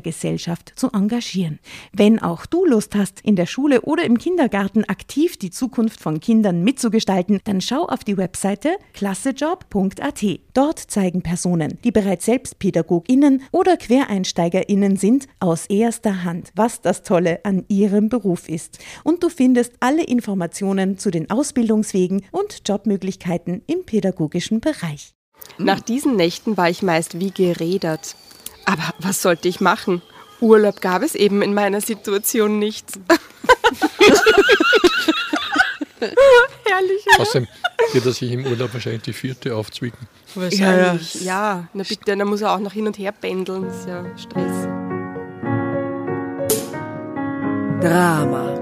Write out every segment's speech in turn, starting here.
Gesellschaft zu engagieren. Wenn auch du Lust hast, in der Schule oder im Kindergarten aktiv die Zukunft von Kindern mitzugestalten, dann schau auf die Webseite klassejob.at. Dort zeigen Personen, die bereits selbst PädagogInnen oder QuereinsteigerInnen sind, aus erster Hand, was das Tolle an ihrem Beruf ist. Und du findest alle Informationen zu den Ausbildungswegen und Jobmöglichkeiten im pädagogischen Bereich. Nach diesen Nächten war ich meist wie gerädert. Aber was sollte ich machen? Urlaub gab es eben in meiner Situation nicht. Herrlich. Oder? Außerdem wird er sich im Urlaub wahrscheinlich die vierte aufzwicken. Wahrscheinlich, ja. ja. Na bitte, dann muss er auch noch hin und her pendeln. Das ist ja Stress. Drama.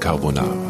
Carbonara.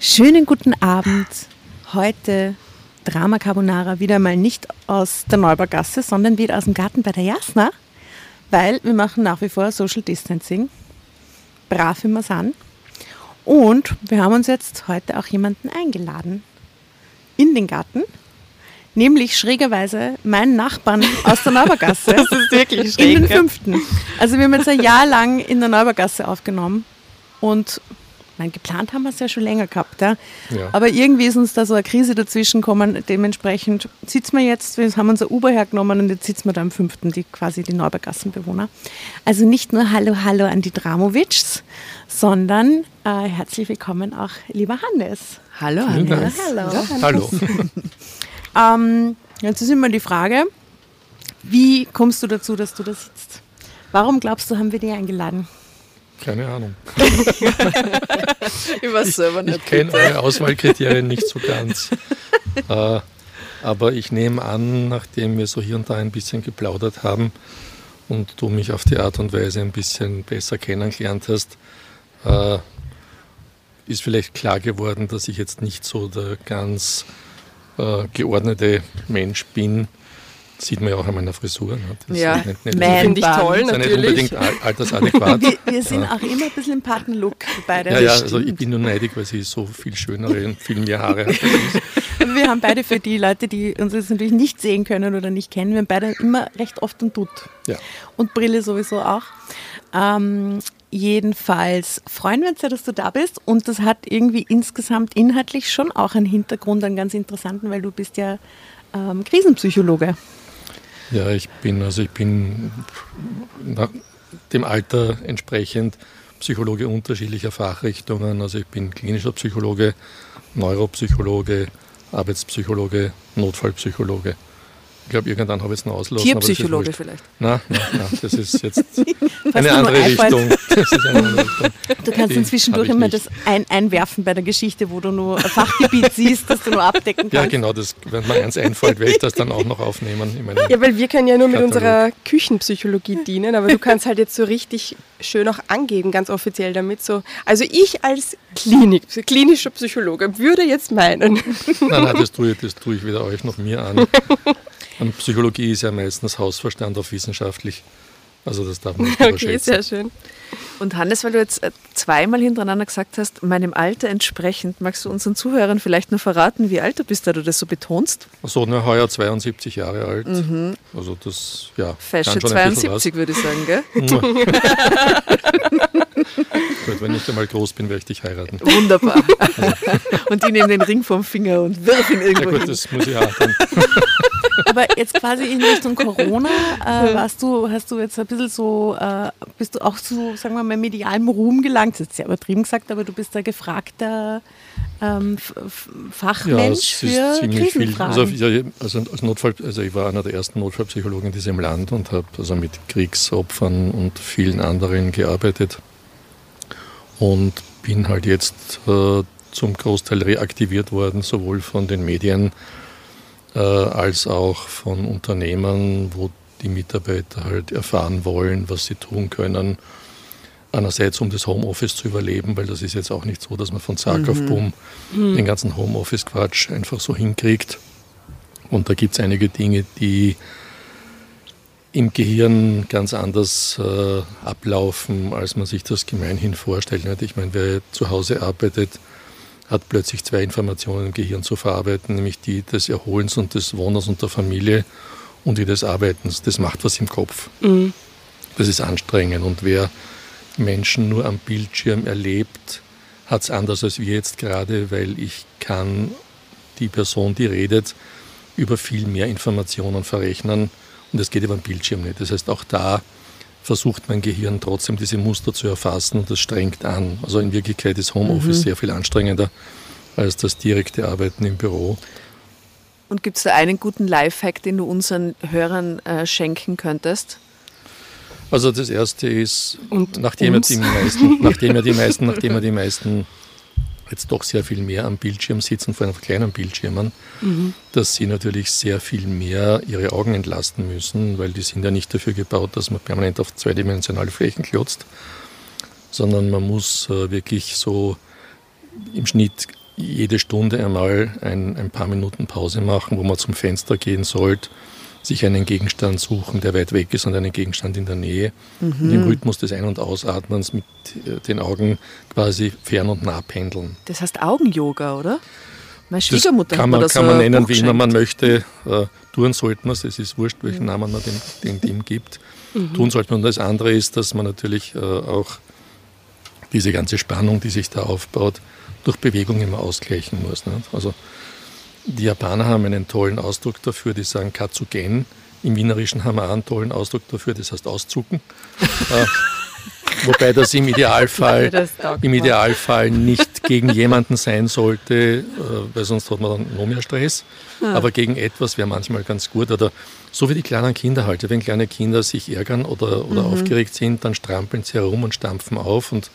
Schönen guten Abend. Heute Drama Carbonara wieder mal nicht aus der Neubaugasse, sondern wieder aus dem Garten bei der Jasna, weil wir machen nach wie vor Social Distancing. Brav wir sind. Und wir haben uns jetzt heute auch jemanden eingeladen in den Garten, nämlich schrägerweise meinen Nachbarn aus der Neubaugasse. das ist wirklich schräg. In den fünften. Also wir haben jetzt ein Jahr lang in der Neubaugasse aufgenommen und mein, geplant haben wir es ja schon länger gehabt, ja? ja. Aber irgendwie ist uns da so eine Krise dazwischen gekommen. Dementsprechend sitzen wir jetzt, wir haben unser Uber hergenommen und jetzt sitzen wir da im fünften, die quasi die Neubergassenbewohner. Also nicht nur Hallo, Hallo an die Dramovics, sondern äh, herzlich willkommen auch lieber Hannes. Hallo Hannes. Hallo. Hallo. ähm, jetzt ist immer die Frage, wie kommst du dazu, dass du da sitzt? Warum glaubst du, haben wir dich eingeladen? Keine Ahnung. ich weiß selber nicht. Ich kenne eure Auswahlkriterien nicht so ganz. äh, aber ich nehme an, nachdem wir so hier und da ein bisschen geplaudert haben und du mich auf die Art und Weise ein bisschen besser kennengelernt hast, äh, ist vielleicht klar geworden, dass ich jetzt nicht so der ganz äh, geordnete Mensch bin. Das sieht man ja auch an meiner Frisur. Ne? Das ja, finde ich toll, natürlich. Ist nicht unbedingt altersadäquat. wir, wir, sind auch immer ein bisschen im Patenlook beide. Ja, ja, also ich bin nur neidig, weil sie so viel schönere und viel mehr Haare hat. wir haben beide für die Leute, die uns jetzt natürlich nicht sehen können oder nicht kennen, wir haben beide immer recht oft einen Dutt. Ja. Und Brille sowieso auch. Ähm, jedenfalls freuen wir uns sehr, dass du da bist und das hat irgendwie insgesamt inhaltlich schon auch einen Hintergrund, einen ganz interessanten, weil du bist ja ähm, Krisenpsychologe. Ja, ich bin, also ich bin dem Alter entsprechend Psychologe unterschiedlicher Fachrichtungen. Also ich bin klinischer Psychologe, Neuropsychologe, Arbeitspsychologe, Notfallpsychologe. Ich glaube, irgendwann habe ich es noch auslassen. Tierpsychologe vielleicht. Nein, nein, nein, das ist jetzt eine andere Richtung. eine andere Richtung. Du kannst dann zwischendurch immer das ein einwerfen bei der Geschichte, wo du nur ein Fachgebiet siehst, das du nur abdecken kannst. Ja, genau, das, wenn mir eins einfällt, werde ich das dann auch noch aufnehmen. ja, weil wir können ja nur mit Katalog. unserer Küchenpsychologie dienen, aber du kannst halt jetzt so richtig schön auch angeben, ganz offiziell damit. So. Also ich als Klinik, klinischer Psychologe würde jetzt meinen. Nein, nein, das tue ich, das tue ich weder euch noch mir an. Und Psychologie ist ja meistens Hausverstand auf wissenschaftlich. Also das darf man nicht Okay, sehr schön. Und Hannes, weil du jetzt äh, zweimal hintereinander gesagt hast, meinem Alter entsprechend, magst du unseren Zuhörern vielleicht nur verraten, wie alt du bist, da du das so betonst? So, ne, heuer 72 Jahre alt. Mhm. Also das, ja. Fesche 72 würde ich sagen, gell? Gut, wenn ich einmal groß bin, werde ich dich heiraten. Wunderbar. Und die nehmen den Ring vom Finger und wirf ihn irgendwo Ja gut, das muss ich auch dann. Aber jetzt quasi in Richtung Corona, äh, warst du, hast du jetzt ein bisschen so, äh, bist du auch zu, sagen wir mal, medialem Ruhm gelangt? Das ist sehr übertrieben gesagt, aber du bist ein gefragter ähm, Fachmensch ja, für Krisenfragen. Also, also, als Notfall, also ich war einer der ersten Notfallpsychologen in diesem Land und habe also mit Kriegsopfern und vielen anderen gearbeitet und bin halt jetzt äh, zum Großteil reaktiviert worden, sowohl von den Medien als auch von Unternehmern, wo die Mitarbeiter halt erfahren wollen, was sie tun können. Einerseits, um das Homeoffice zu überleben, weil das ist jetzt auch nicht so, dass man von Zack mhm. auf Boom mhm. den ganzen Homeoffice-Quatsch einfach so hinkriegt. Und da gibt es einige Dinge, die im Gehirn ganz anders äh, ablaufen, als man sich das gemeinhin vorstellt. Ich meine, wer zu Hause arbeitet, hat plötzlich zwei Informationen im Gehirn zu verarbeiten, nämlich die des Erholens und des Wohnens und der Familie und die des Arbeitens. Das macht was im Kopf. Mhm. Das ist anstrengend. Und wer Menschen nur am Bildschirm erlebt, hat es anders als wir jetzt gerade, weil ich kann die Person, die redet, über viel mehr Informationen verrechnen und das geht über den Bildschirm nicht. Das heißt, auch da versucht mein Gehirn trotzdem diese Muster zu erfassen und das strengt an. Also in Wirklichkeit ist Homeoffice mhm. sehr viel anstrengender als das direkte Arbeiten im Büro. Und gibt es da einen guten Lifehack, den du unseren Hörern äh, schenken könntest? Also das erste ist, und nachdem er die meisten, nachdem er die meisten, nachdem er die meisten jetzt doch sehr viel mehr am Bildschirm sitzen, vor allem auf kleinen Bildschirmen, mhm. dass sie natürlich sehr viel mehr ihre Augen entlasten müssen, weil die sind ja nicht dafür gebaut, dass man permanent auf zweidimensionale Flächen klotzt, sondern man muss äh, wirklich so im Schnitt jede Stunde einmal ein, ein paar Minuten Pause machen, wo man zum Fenster gehen sollte sich einen Gegenstand suchen, der weit weg ist und einen Gegenstand in der Nähe. Mhm. Und im Rhythmus des Ein- und Ausatmens mit äh, den Augen quasi fern und nah pendeln. Das heißt Augen-Yoga, oder? Meine Schwiegermutter das kann man, kann man nennen, wie immer man möchte. Äh, tun sollte man es. Es ist wurscht, welchen Namen man dem, dem, dem gibt. Mhm. Tun sollte man. Und das andere ist, dass man natürlich äh, auch diese ganze Spannung, die sich da aufbaut, durch Bewegung immer ausgleichen muss. Nicht? Also die Japaner haben einen tollen Ausdruck dafür, die sagen Katsugen. Im Wienerischen haben wir einen tollen Ausdruck dafür, das heißt auszucken. äh, wobei das im Idealfall, das im Idealfall nicht gegen jemanden sein sollte, äh, weil sonst hat man dann noch mehr Stress. Ja. Aber gegen etwas wäre manchmal ganz gut. Oder so wie die kleinen Kinder halt. Wenn kleine Kinder sich ärgern oder, oder mhm. aufgeregt sind, dann strampeln sie herum und stampfen auf und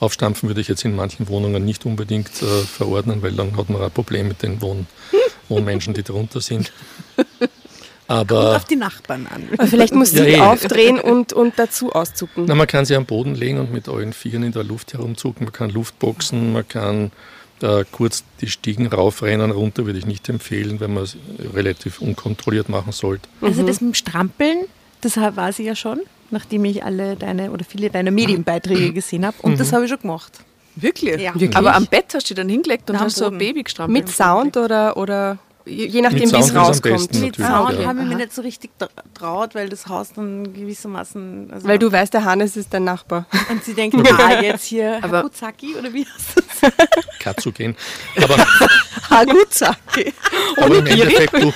Aufstampfen würde ich jetzt in manchen Wohnungen nicht unbedingt äh, verordnen, weil dann hat man ein Problem mit den Wohn Wohnmenschen, die drunter sind. Aber auf die Nachbarn an. Aber vielleicht muss Ja, sie eh. aufdrehen und, und dazu auszucken. na, man kann sie am Boden legen und mit allen Vieren in der Luft herumzucken. Man kann Luftboxen, man kann da kurz die Stiegen raufrennen, runter würde ich nicht empfehlen, wenn man es relativ unkontrolliert machen sollte. Also das mit dem Strampeln, das war sie ja schon, nachdem ich alle deine oder viele deiner Medienbeiträge gesehen habe. Und das habe ich schon gemacht. Wirklich? Ja. Wirklich? Aber am Bett hast du dich dann hingelegt und Na, hast so ein. Baby gestrampelt. Mit Sound oder, oder je nachdem, wie es ist rauskommt. Mit Sound ja. habe ich mir Aha. nicht so richtig tra- traut, weil das Haus dann gewissermaßen. Also Weil du weißt, der Hannes ist dein Nachbar. und sie denken, ah, jetzt hier Aber- Habuzaki oder wie heißt das? Katsu gehen. Aber, Haguzaki. aber im Endeffekt, du,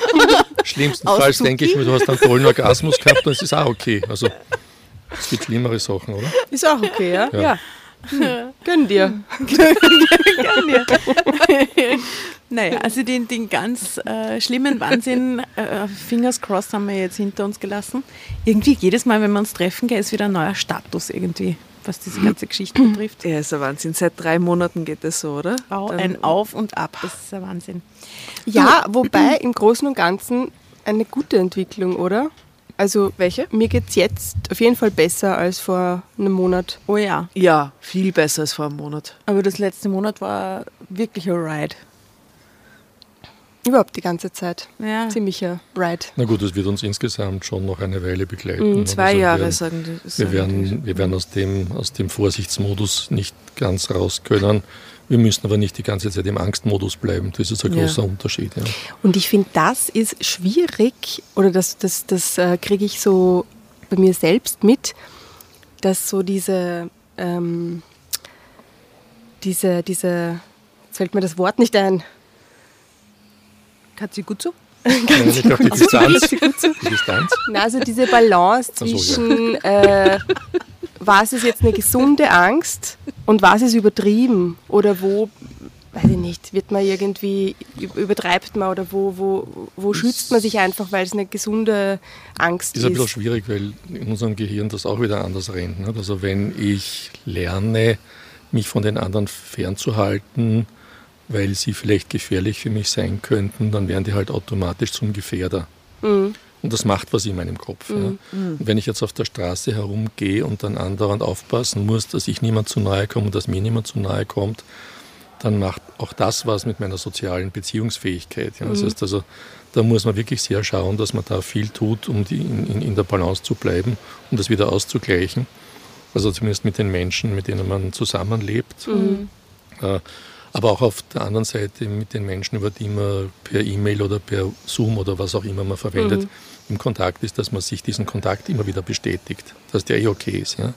schlimmstenfalls denke ich mir, du hast einen tollen Orgasmus gehabt, ist es auch okay. Also es gibt schlimmere Sachen, oder? Ist auch okay, ja? Ja. Ja. Gönn dir. Naja, also den, den ganz äh, schlimmen Wahnsinn, äh, Fingers crossed, haben wir jetzt hinter uns gelassen. Irgendwie jedes Mal, wenn wir uns treffen, ist wieder ein neuer Status irgendwie, was diese ganze Geschichte betrifft. Ja, ist ein Wahnsinn. Seit drei Monaten geht das so, oder? Dann- ein Auf und Ab, das ist ein Wahnsinn. Ja, wobei im Großen und Ganzen eine gute Entwicklung, oder? Also Welche? mir geht es jetzt auf jeden Fall besser als vor einem Monat. Oh ja, Ja, viel besser als vor einem Monat. aber das letzte Monat war wirklich ein Ride. Überhaupt die ganze Zeit. Ja. Ziemlicher Ride. Na gut, das wird uns insgesamt schon noch eine Weile begleiten. Mhm, zwei Also wir Jahre, werden- sagen die. Wir sagen die. werden, wir werden aus, dem, aus dem Vorsichtsmodus nicht ganz raus können. Wir müssen aber nicht die ganze Zeit im Angstmodus bleiben. Das ist ein Ja. großer Unterschied. Ja. Und ich finde, das ist schwierig, oder das, das, das äh, kriege ich so bei mir selbst mit, dass so diese, ähm, diese, diese, jetzt fällt mir das Wort nicht ein, Katzigutsu? Nein, ich glaube, die Distanz, die Distanz. Na, also diese Balance Ach so, ja. zwischen, äh, was ist jetzt eine gesunde Angst und was ist übertrieben oder wo, weiß ich nicht, wird man irgendwie, übertreibt man oder wo, wo, wo schützt man sich einfach, weil es eine gesunde Angst ist ist. ein bisschen schwierig, weil in unserem Gehirn das auch wieder anders rennt. Also wenn ich lerne, mich von den anderen fernzuhalten, weil sie vielleicht gefährlich für mich sein könnten, dann werden die halt automatisch zum Gefährder. Mhm. Und das macht was in meinem Kopf. Ja. Und wenn ich jetzt auf der Straße herumgehe und dann andauernd aufpassen muss, dass ich niemand zu nahe komme und dass mir niemand zu nahe kommt, dann macht auch das was mit meiner sozialen Beziehungsfähigkeit. Ja. Das heißt also, da muss man wirklich sehr schauen, dass man da viel tut, um in, in, in der Balance zu bleiben, um das wieder auszugleichen. Also zumindest mit den Menschen, mit denen man zusammenlebt. Äh, aber auch auf der anderen Seite mit den Menschen, über die man per E-Mail oder per Zoom oder was auch immer man verwendet, im Kontakt ist, dass man sich diesen Kontakt immer wieder bestätigt, dass der eh okay ist. Ja?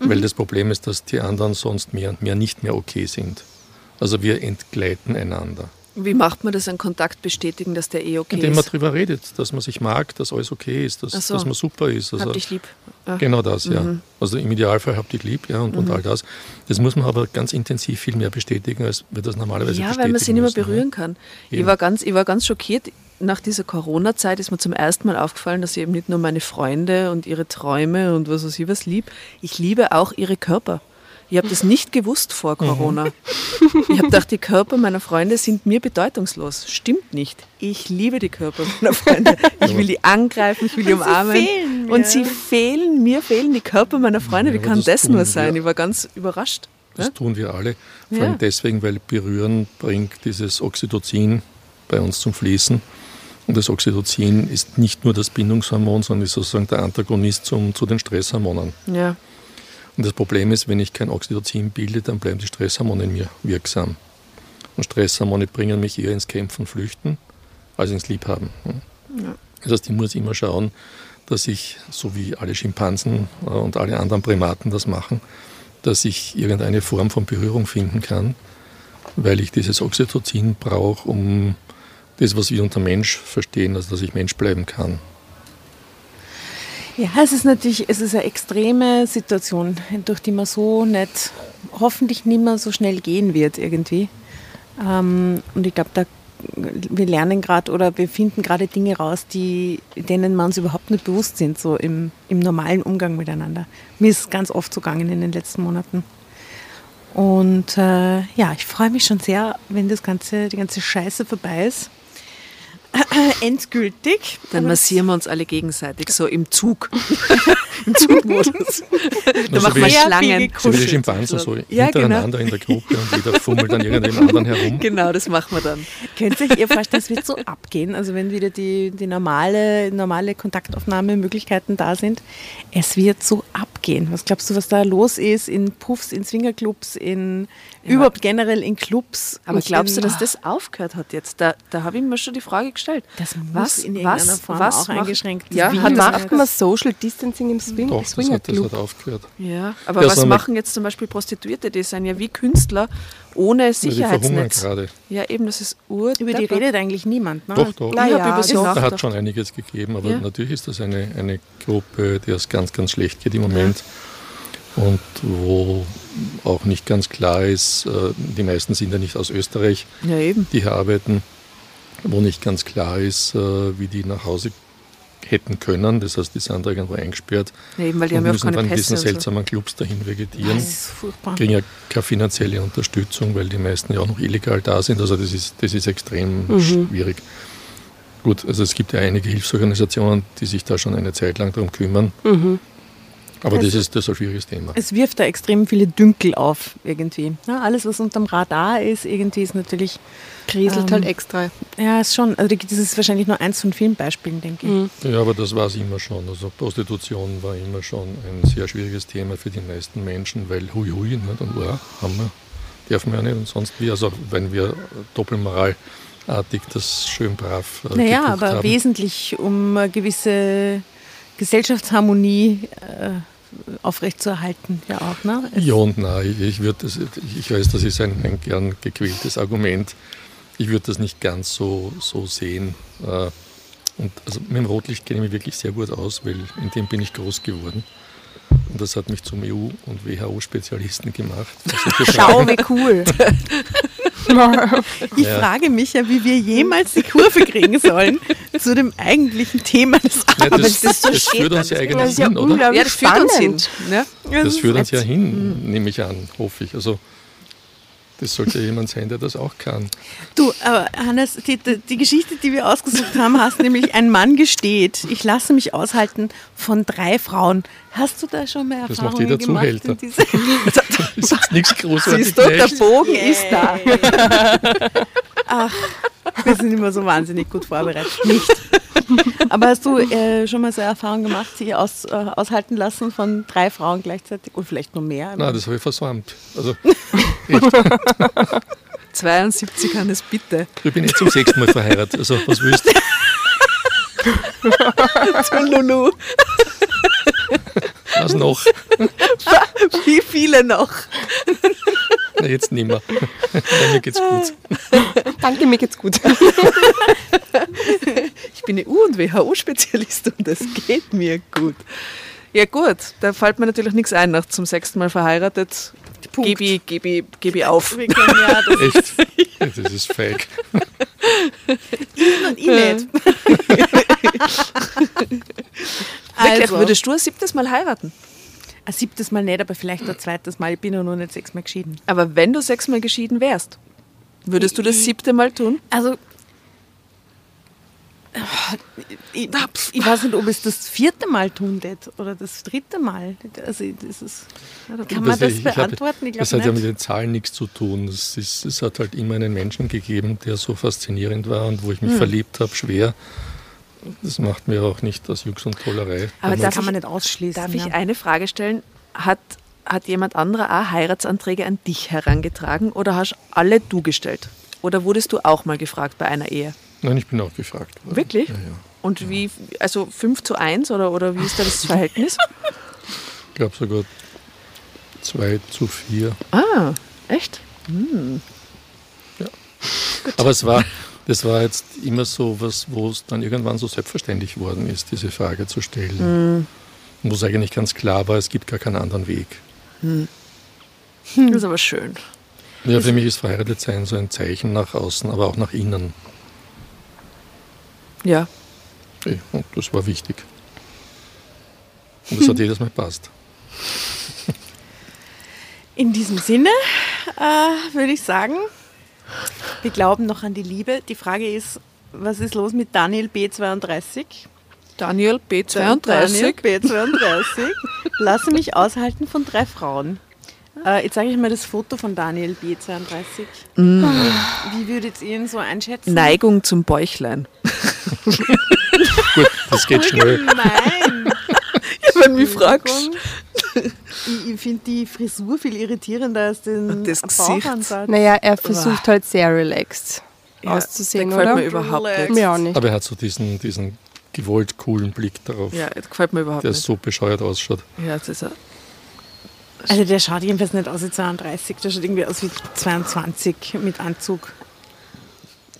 Weil das Problem ist, dass die anderen sonst mehr und mehr nicht mehr okay sind. Also wir entgleiten einander. Wie macht man das, einen Kontakt bestätigen, dass der eh okay Indem man ist? darüber redet, dass man sich mag, dass alles okay ist, dass, Ach so. dass man super ist. Also Hab dich lieb. Ah. Genau das, ja. Mhm. Also im Idealfall habt dich lieb, ja, und, und all das. Das muss man aber ganz intensiv viel mehr bestätigen, als wir das normalerweise Ja, weil man sie nicht mehr berühren kann. Ich war, ganz, ich war ganz schockiert. Nach dieser Corona-Zeit ist mir zum ersten Mal aufgefallen, dass ich eben nicht nur meine Freunde und ihre Träume und was weiß ich was lieb, ich liebe auch ihre Körper. Ich habe das nicht gewusst vor Mhm. Corona. Ich habe gedacht, die Körper meiner Freunde sind mir bedeutungslos. Stimmt nicht. Ich liebe die Körper meiner Freunde. Ich will die angreifen, ich will die Und sie umarmen. fehlen mir. Und sie fehlen, mir fehlen die Körper meiner Freunde. Ja, Wie aber kann das das nur wir. sein? Ich war ganz überrascht. Das Ja? tun wir alle. Vor Ja. allem deswegen, weil Berühren bringt dieses Oxytocin bei uns zum Fließen. Und das Oxytocin ist nicht nur das Bindungshormon, sondern ist sozusagen der Antagonist zum, zu den Stresshormonen. Ja. Und das Problem ist, wenn ich kein Oxytocin bilde, dann bleiben die Stresshormone in mir wirksam. Und Stresshormone bringen mich eher ins Kämpfen, Flüchten, als ins Liebhaben. Das heißt, ich muss immer schauen, dass ich, so wie alle Schimpansen äh, und alle anderen Primaten das machen, dass ich irgendeine Form von Berührung finden kann, weil ich dieses Oxytocin brauche, um das, was wir unter Mensch verstehen, also dass ich Mensch bleiben kann. Ja, es ist natürlich, es ist eine extreme Situation, durch die man so nicht, hoffentlich nicht mehr so schnell gehen wird irgendwie. Ähm, und ich glaube, da wir lernen gerade oder wir finden gerade Dinge raus, die, denen wir uns überhaupt nicht bewusst sind, so im, im normalen Umgang miteinander. Mir ist es ganz oft so gegangen in den letzten Monaten. Und äh, ja, ich freue mich schon sehr, wenn das ganze, die ganze Scheiße vorbei ist. endgültig. Dann massieren wir uns alle gegenseitig, so im Zug. Im Zugmodus. da Also machen wir Schlangen. So wie die Schimpansen, so Ja, genau. hintereinander in der Gruppe und jeder fummelt an irgendeinem anderen herum. Genau, das machen wir dann. Könnt ihr euch ihr vorstellen, es wird so abgehen, also wenn wieder die, die normale, normale Kontaktaufnahmemöglichkeiten da sind, es wird so abgehen. Was glaubst du, was da los ist in Puffs, in Swingerclubs, in überhaupt generell in Clubs? Aber glaubst du, dass das aufgehört hat jetzt? Da, da habe ich mir schon die Frage gestellt. Das muss was, in irgendeiner was, Form was auch macht- eingeschränkt Ja, Wie hat macht man Social Distancing im Swing Doch, das hat, das Swingerclub? hat aufgehört. Ja, aber Ja, was machen jetzt zum Beispiel Prostituierte? Die sind ja wie Künstler ohne die Sicherheitsnetz. Ja, eben, das ist ur. Über die redet eigentlich niemand. Ne? Doch, doch. Na Ich ja, doch. Da hat schon einiges gegeben, aber Ja. natürlich ist das eine, eine Gruppe, der es ganz, ganz schlecht geht im Moment und wo auch nicht ganz klar ist, äh, die meisten sind ja nicht aus Österreich, Ja, eben. die hier arbeiten, wo nicht ganz klar ist, äh, wie die nach Hause hätten können. Das heißt, die sind da irgendwo eingesperrt Ja, eben, weil die und haben ja auch müssen keine dann in Pässe diesen und so. seltsamen Clubs dahin vegetieren. Das ist furchtbar. kriegen ja keine finanzielle Unterstützung, weil die meisten ja auch noch illegal da sind. Also das ist, das ist extrem Mhm. schwierig. Gut, also es gibt ja einige Hilfsorganisationen, die sich da schon eine Zeit lang darum kümmern. Mhm. Aber Also- das ist das ist ein schwieriges Thema. Es wirft da extrem viele Dünkel auf, irgendwie. Ja, alles, was unterm Radar ist, irgendwie ist natürlich, Kriselt Ähm, halt extra. ja, ist schon, also das ist wahrscheinlich nur eins von vielen Beispielen, denke ich. Mhm. Ja, aber das war es immer schon. Also Prostitution war immer schon ein sehr schwieriges Thema für die meisten Menschen, weil hui hui, nicht? und wow, haben wir, dürfen wir ja nicht und sonst wie. Also wenn wir doppelmoralartig das schön brav äh, Naja, aber haben. wesentlich, um eine gewisse Gesellschaftsharmonie äh, aufrechtzuerhalten, ja auch. Ne? Ja und nein, ich, würde das, ich weiß, das ist ein, ein gern gequältes Argument. Ich würde das nicht ganz so, so sehen. Äh, Und also mit dem Rotlicht kenne ich mich wirklich sehr gut aus, weil in dem bin ich groß geworden. Und das hat mich zum EU- und WHO-Spezialisten gemacht. Solche Schau, wie cool. Ich Ja. frage mich ja, wie wir jemals die Kurve kriegen sollen zu dem eigentlichen Thema des Ja, Abends. das, das, führt uns ja Das eigentlich ja hin, oder? Ja, das führt uns hin. spannend. Ne? Das führt uns ja hin, nehme ich an, hoffe ich. Also das sollte ja jemand sein, der das auch kann. Du, aber Hannes, die, die, Geschichte, die wir ausgesucht haben, hast nämlich ein Mann gesteht, ich lasse mich aushalten von drei Frauen. Hast du da schon mal Das Erfahrungen macht jeder gemacht? Zuhälter. Das ist nichts Großartiges. Siehst du, der Bogen ist da. Wir sind immer so wahnsinnig gut vorbereitet. Nicht. Aber hast du äh, schon mal so eine Erfahrung gemacht, sie aus, äh, aushalten lassen von drei Frauen gleichzeitig? Oder vielleicht noch mehr? Nein, das habe ich versäumt. Also 72 Hannes, bitte. ich bin jetzt zum sechsten Mal verheiratet. Also was willst du? Zu Lulu. Was noch? Wie viele noch? Na, jetzt nimmer. Nein, mir geht's gut. Danke, mir geht's gut. Ich bin EU- und WHO-Spezialist und es geht mir gut. Ja gut, da fällt mir natürlich nichts ein nach zum sechsten Mal verheiratet. Punkt. Gebe ich, gebe ich, gebe ich auf. Wir können ja das Echt? Das ist feig. und ich nicht. Wirklich, Also, würdest du ein siebtes Mal heiraten? ein siebtes Mal nicht, aber vielleicht ein zweites Mal. Ich bin ja noch nicht sechsmal geschieden. Aber wenn du sechsmal geschieden wärst, würdest du das siebte Mal tun? Also, ich, ich weiß nicht, ob es das vierte Mal tun wird oder das dritte Mal. Also, das ist, kann man das hab- beantworten? Ich Das glaube hat ja mit den Zahlen nichts zu tun. Es, ist, es hat halt immer einen Menschen gegeben, der so faszinierend war und wo ich Hm. mich verliebt habe, schwer. Das macht mir auch nicht aus Jux und Tollerei. Aber Das kann man ich- nicht ausschließen. Darf ja. ich eine Frage stellen? Hat, hat jemand anderer auch Heiratsanträge an dich herangetragen oder hast alle du gestellt? Oder wurdest du auch mal gefragt bei einer Ehe? Nein, ich bin auch gefragt worden. Wirklich? Ja, ja. Und wie, also 5 zu 1 oder, oder wie ist da das Verhältnis? Ich glaube sogar 2 zu 4. ah, echt? Aber es war, das war jetzt immer so was, wo es dann irgendwann so selbstverständlich worden ist, diese Frage zu stellen. Wo es eigentlich ganz klar war, es gibt gar keinen anderen Weg. Das ist aber schön. Ja, für mich ist verheiratet sein so ein Zeichen nach außen, aber auch nach innen. Ja. Und das war wichtig. Und das hat jedes Mal passt. In diesem Sinne äh, würde ich sagen, wir glauben noch an die Liebe. Die Frage ist, was ist los mit Daniel B32? Daniel B32. Daniel B32. Lasse mich aushalten von drei Frauen. Äh, jetzt sage ich mal das Foto von Daniel B32. Mm. Wie würdet ihr ihn so einschätzen? Neigung zum Bäuchlein. Gut, das geht schnell. Nein. Wenn du mich fragst. Ich, ich finde die Frisur viel irritierender als den Das Gesicht. Bauchansatz. Naja, er versucht halt sehr relaxed auszusehen, der gefällt oder? mir überhaupt nicht. Mir auch nicht. Aber er hat so diesen, diesen gewollt coolen Blick darauf, Ja, das gefällt mir überhaupt der nicht. so bescheuert ausschaut. Ja, das ist ein, Also der schaut jedenfalls nicht aus wie 32, der schaut irgendwie aus wie 22 mit Anzug.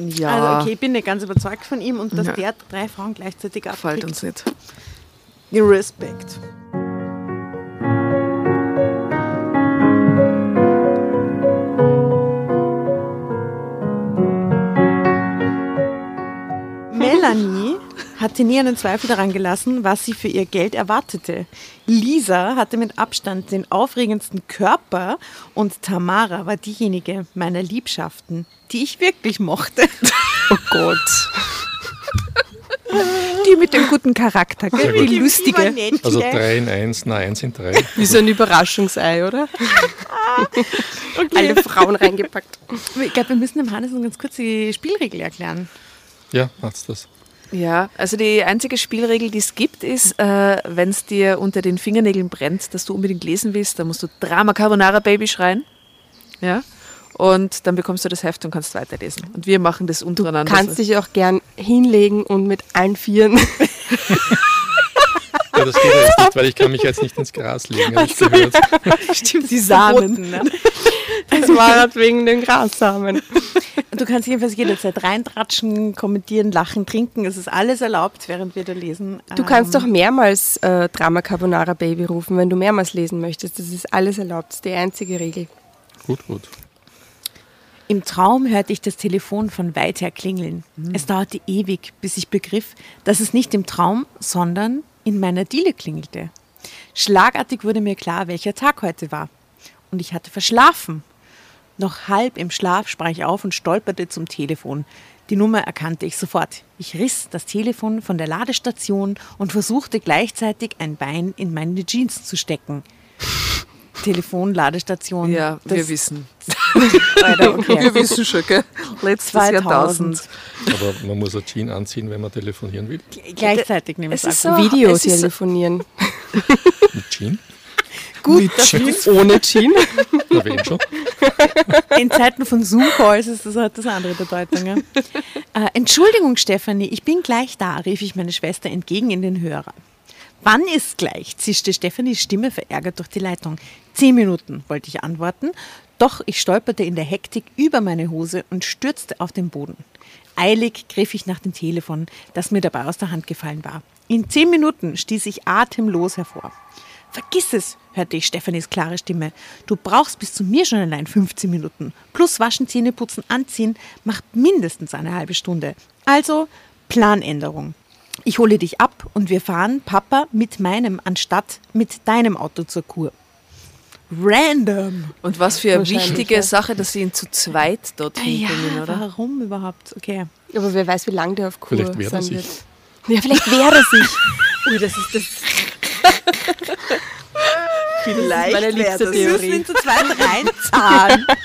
Ja, Also okay, ich bin nicht ganz überzeugt von ihm und dass Ja. der drei Frauen gleichzeitig abkriegt. uns nicht. Respekt. Melanie hatte nie einen Zweifel daran gelassen, was sie für ihr Geld erwartete. Lisa hatte mit Abstand den aufregendsten Körper und Tamara war diejenige meiner Liebschaften, die ich wirklich mochte. Oh Gott. Die mit dem guten Charakter, gell? gut. die lustige. Also 3 in 1, na 1 in 3. Wie so ein Überraschungsei, oder? Alle Frauen reingepackt. Ich glaube, wir müssen dem Hannes noch ganz kurz die Spielregel erklären. Ja, macht's das. Ja, also die einzige Spielregel, die es gibt, ist, äh, wenn es dir unter den Fingernägeln brennt, dass du unbedingt lesen willst, dann musst du Drama Carbonara Baby schreien. Ja. Und dann bekommst du das Heft und kannst weiterlesen. Und wir machen das untereinander. Kannst dich auch gern hinlegen und mit allen Vieren. Ja, das geht ja jetzt nicht, weil ich kann mich jetzt nicht ins Gras legen, gehört. Stimmt, die Samen. Ne? Das war halt wegen den Grassamen. Du kannst jedenfalls jederzeit reintratschen, kommentieren, lachen, trinken. Es ist alles erlaubt, während wir da lesen. Du kannst doch mehrmals äh, Drama Carbonara Baby rufen, wenn du mehrmals lesen möchtest. Das ist alles erlaubt. Das ist die einzige Regel. Gut, gut. Im Traum hörte ich das Telefon von weit her klingeln. Es dauerte ewig, bis ich begriff, dass es nicht im Traum, sondern in meiner Diele klingelte. Schlagartig wurde mir klar, welcher Tag heute war. Und ich hatte verschlafen. Noch halb im Schlaf sprang ich auf und stolperte zum Telefon. Die Nummer erkannte ich sofort. Ich riss das Telefon von der Ladestation und versuchte gleichzeitig ein Bein in meine Jeans zu stecken. Telefon, Ladestation. Ja, wir wissen. Alter, okay. Wir wissen schon, gell? Letztes 2000. Jahrtausend. Aber man muss ein Jean anziehen, wenn man telefonieren will. Gleichzeitig nehme ich Es ist an. so- Video es ist- telefonieren. Mit Jean? Gut, das Ohne Jean. Na, wen schon? in Zeiten von Zoom-Calls ist das halt das andere Bedeutung. Ja? Äh, Entschuldigung, Stefanie, ich bin gleich da, rief ich meine Schwester entgegen in den Hörer. Wann ist gleich? zischte Stefanis Stimme verärgert durch die Leitung. Zehn Minuten, wollte ich antworten, doch ich stolperte in der Hektik über meine Hose und stürzte auf den Boden. Eilig griff ich nach dem Telefon, das mir dabei aus der Hand gefallen war. In zehn Minuten stieß ich atemlos hervor. Vergiss es, hörte ich Stefanis klare Stimme. Du brauchst bis zu mir schon allein 15 Minuten. Plus waschen, Zähne putzen, anziehen macht mindestens eine halbe Stunde. Also Planänderung. Ich hole dich ab und wir fahren, Papa, mit meinem anstatt mit deinem Auto zur Kur. Random. Und was für eine wichtige ja. Sache, dass sie ihn zu zweit dorthin Ja, bringen, oder? warum überhaupt? Okay. Aber wer weiß, wie lange der auf Kur Vielleicht er sein sich. wird. Ja, vielleicht wehrt er sich. Ui, das ist das. Vielleicht meine liebste Wir müssen Theorie. ihn zu zweit reinzahlen.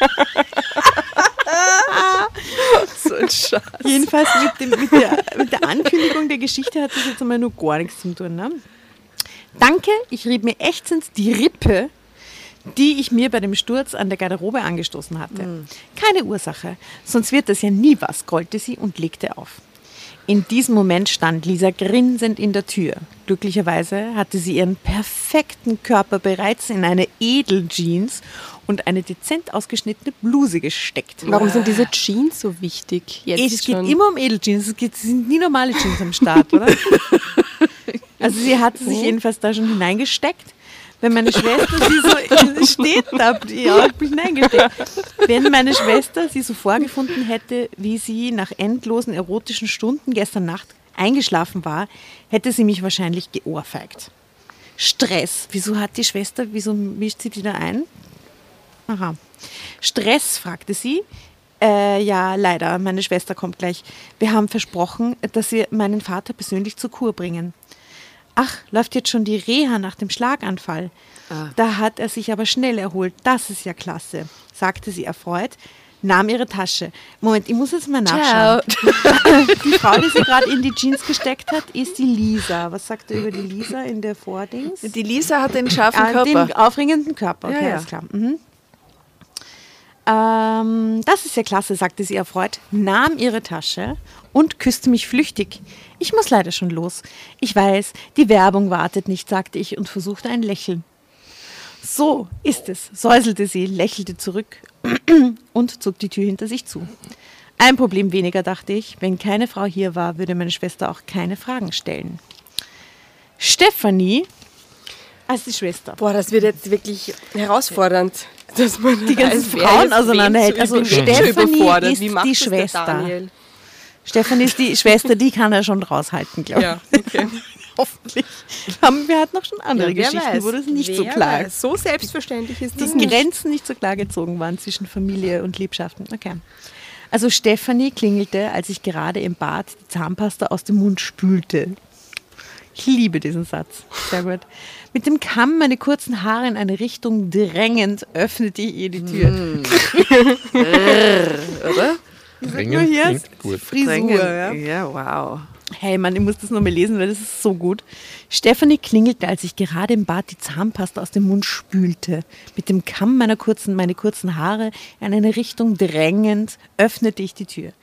So ein Scheiß. Jedenfalls mit, dem, mit, der, mit der Ankündigung der Geschichte hat das jetzt einmal nur gar nichts zu tun. Ne? Danke, ich rieb mir ächzend die Rippe, die ich mir bei dem Sturz an der Garderobe angestoßen hatte. Keine Ursache, sonst wird das ja nie was, grollte sie und legte auf. In diesem Moment stand Lisa grinsend in der Tür. Glücklicherweise hatte sie ihren perfekten Körper bereits in eine Edeljeans und eine dezent ausgeschnittene Bluse gesteckt. Warum sind diese Jeans so wichtig? Jetzt Es geht schon. immer um Edeljeans. Es, geht, es sind nie normale Jeans am Start, oder? also sie hatte sich jedenfalls da schon hineingesteckt. Wenn meine Schwester sie so steht da, ja, bin hineingesteckt. Wenn meine Schwester sie so vorgefunden hätte, wie sie nach endlosen erotischen Stunden gestern Nacht eingeschlafen war, hätte sie mich wahrscheinlich geohrfeigt. Stress. Wieso hat die Schwester, wieso mischt sie wieder ein? Aha. Stress, fragte sie. Äh, ja, leider. Meine Schwester kommt gleich. Wir haben versprochen, dass wir meinen Vater persönlich zur Kur bringen. Ach, läuft jetzt schon die Reha nach dem Schlaganfall. Ah. Da hat er sich aber schnell erholt. Das ist ja klasse, sagte sie erfreut, nahm ihre Tasche. Moment, ich muss jetzt mal nachschauen. Die Frau, die sie gerade in die Jeans gesteckt hat, ist die Lisa. Was sagt er über die Lisa in der Vordings? Die Lisa hat den scharfen Ah, Körper. Den aufregenden Körper, okay, Ja, ja. alles klar. Mhm. Ähm, das ist ja klasse, sagte sie erfreut, nahm ihre Tasche und küsste mich flüchtig. Ich muss leider schon los. Ich weiß, die Werbung wartet nicht, sagte ich und versuchte ein Lächeln. So ist es, säuselte sie, lächelte zurück und zog die Tür hinter sich zu. Ein Problem weniger, dachte ich. Wenn keine Frau hier war, würde meine Schwester auch keine Fragen stellen. Stefanie, als die Schwester. Boah, das wird jetzt wirklich herausfordernd, dass man Die ganzen Frauen auseinanderhält. Also Stefanie überfordert. ist die Schwester. Stefanie ist die Schwester, die kann er schon raushalten, glaube ich. Ja, okay. Hoffentlich. Haben wir hatten noch schon andere Ja, Geschichten, weiß. wo das nicht so klar weiß. So selbstverständlich ist das die nicht. Grenzen nicht so klar gezogen waren zwischen Familie und Liebschaften. Okay. Also Stefanie klingelte, als ich gerade im Bad die Zahnpasta aus dem Mund spülte. Ich liebe diesen Satz. Sehr gut. Mit dem Kamm meine kurzen Haare in eine Richtung drängend öffnete ich ihr die Tür. Mm. oder? Drängen hier klingt gut. Frisur, ja. ja, wow. Hey Mann, ich muss das nochmal lesen, weil das ist so gut. Stefanie klingelte, als ich gerade im Bad die Zahnpasta aus dem Mund spülte. Mit dem Kamm meiner kurzen, meine kurzen Haare in eine Richtung drängend öffnete ich die Tür.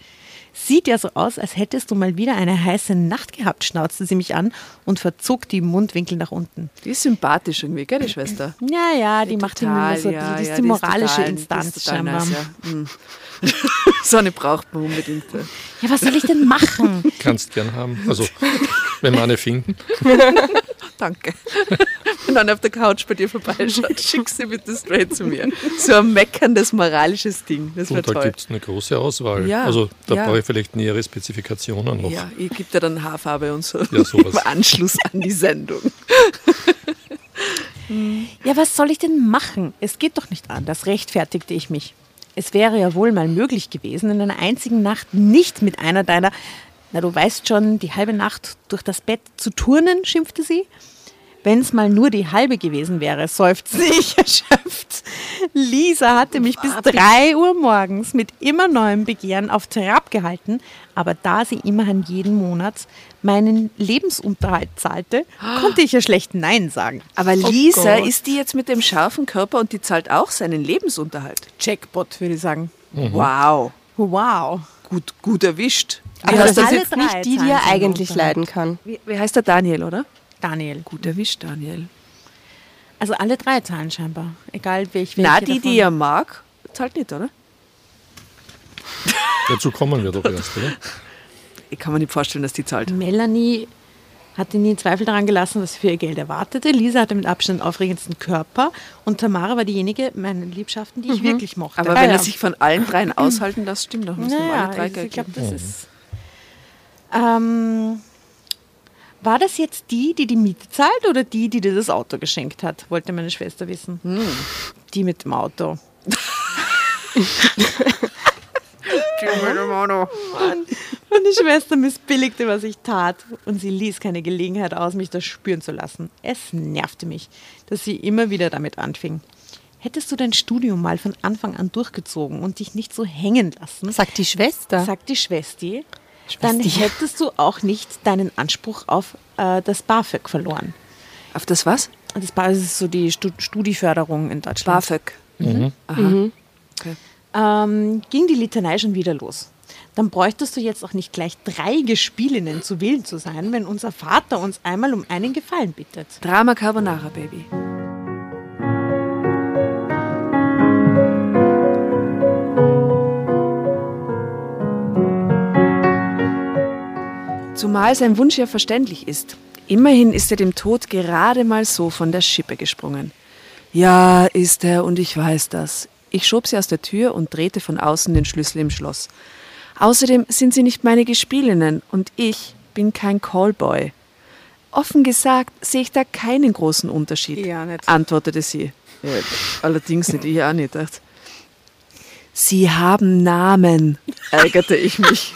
Sieht ja so aus, als hättest du mal wieder eine heiße Nacht gehabt, schnauzte sie mich an und verzog die Mundwinkel nach unten. Die ist sympathisch irgendwie, gell, die Schwester? Ja, ja, die macht immer so, die, ja, die ist ja, die moralische total- Instanz die ist total scheinbar. nice, ja. Mm. so eine braucht man unbedingt. ja. Ja, was soll ich denn machen? Kannst gern haben. Also, wenn wir eine finden. Danke. Und dann auf der Couch bei dir vorbeischaut, schick sie bitte straight zu mir. So ein meckerndes moralisches Ding. Das wäre Und da gibt es eine große Auswahl. Ja, also da ja. brauche ich vielleicht nähere Spezifikationen noch. Ja, ich gebe dir dann Haarfarbe und so. Ja, sowas. Im Anschluss an die Sendung. Ja, was soll ich denn machen? Es geht doch nicht anders, rechtfertigte ich mich. Es wäre ja wohl mal möglich gewesen, in einer einzigen Nacht nicht mit einer deiner, na du weißt schon, die halbe Nacht durch das Bett zu turnen, schimpfte sie. Wenn es mal nur die halbe gewesen wäre, seufzte ich erschöpft. Lisa hatte mich bis drei Uhr morgens mit immer neuem Begehren auf Trab gehalten, aber da sie immerhin jeden Monat meinen Lebensunterhalt zahlte, konnte ich ja schlecht Nein sagen. Aber Lisa, Gott. ist die jetzt mit dem scharfen Körper und die zahlt auch seinen Lebensunterhalt? Jackpot, würde ich sagen. Wow. Wow. Gut, gut erwischt. Aber das das ist jetzt nicht die, die er eigentlich leiden kann. wie, wie heißt der Daniel, oder? Daniel. Gut erwischt, Daniel. Also alle drei zahlen scheinbar. Egal welch, welche Na, die, davon. die er mag, zahlt nicht, oder? Dazu kommen wir doch erst, oder? Ich kann mir nicht vorstellen, dass die zahlt. Melanie hatte nie Zweifel daran gelassen, was sie für ihr Geld erwartete. Lisa hatte mit Abstand den aufregendsten Körper und Tamara war diejenige, meine Liebschaften, die ich wirklich mochte. Aber Ah, wenn ja. er sich von allen dreien aushalten lässt, stimmt doch. Müssen wir naja, alle drei also Geld ich glaube, geben. das ist. Ähm, war das jetzt die, die die Miete zahlt oder die, die dir das Auto geschenkt hat? Wollte meine Schwester wissen. Die mit dem Auto. Mann, meine Schwester missbilligte, was ich tat, und sie ließ keine Gelegenheit aus, mich das spüren zu lassen. Es nervte mich, dass sie immer wieder damit anfing. Hättest du dein Studium mal von Anfang an durchgezogen und dich nicht so hängen lassen, Sagt die Schwester. sagt die Schwesti, dann hättest du auch nicht deinen Anspruch auf äh, das BAföG verloren. Auf das was? Das BAföG ist so die Stu Studieförderung in Deutschland. BAföG. Aha. Okay. ähm, ging die Litanei schon wieder los. Dann bräuchtest du jetzt auch nicht gleich drei Gespielinnen zu wählen zu sein, wenn unser Vater uns einmal um einen Gefallen bittet. Drama Carbonara, Baby. Zumal sein Wunsch ja verständlich ist. Immerhin ist er dem Tod gerade mal so von der Schippe gesprungen. Ja, ist er, und ich weiß das. Ich schob sie aus der Tür und drehte von außen den Schlüssel im Schloss. Außerdem sind sie nicht meine Gespielinnen und ich bin kein Callboy. Offen gesagt sehe ich da keinen großen Unterschied, Ja, nicht. antwortete sie. Ja, allerdings nicht, ich auch nicht. Dachte. Sie haben Namen, ärgerte ich mich.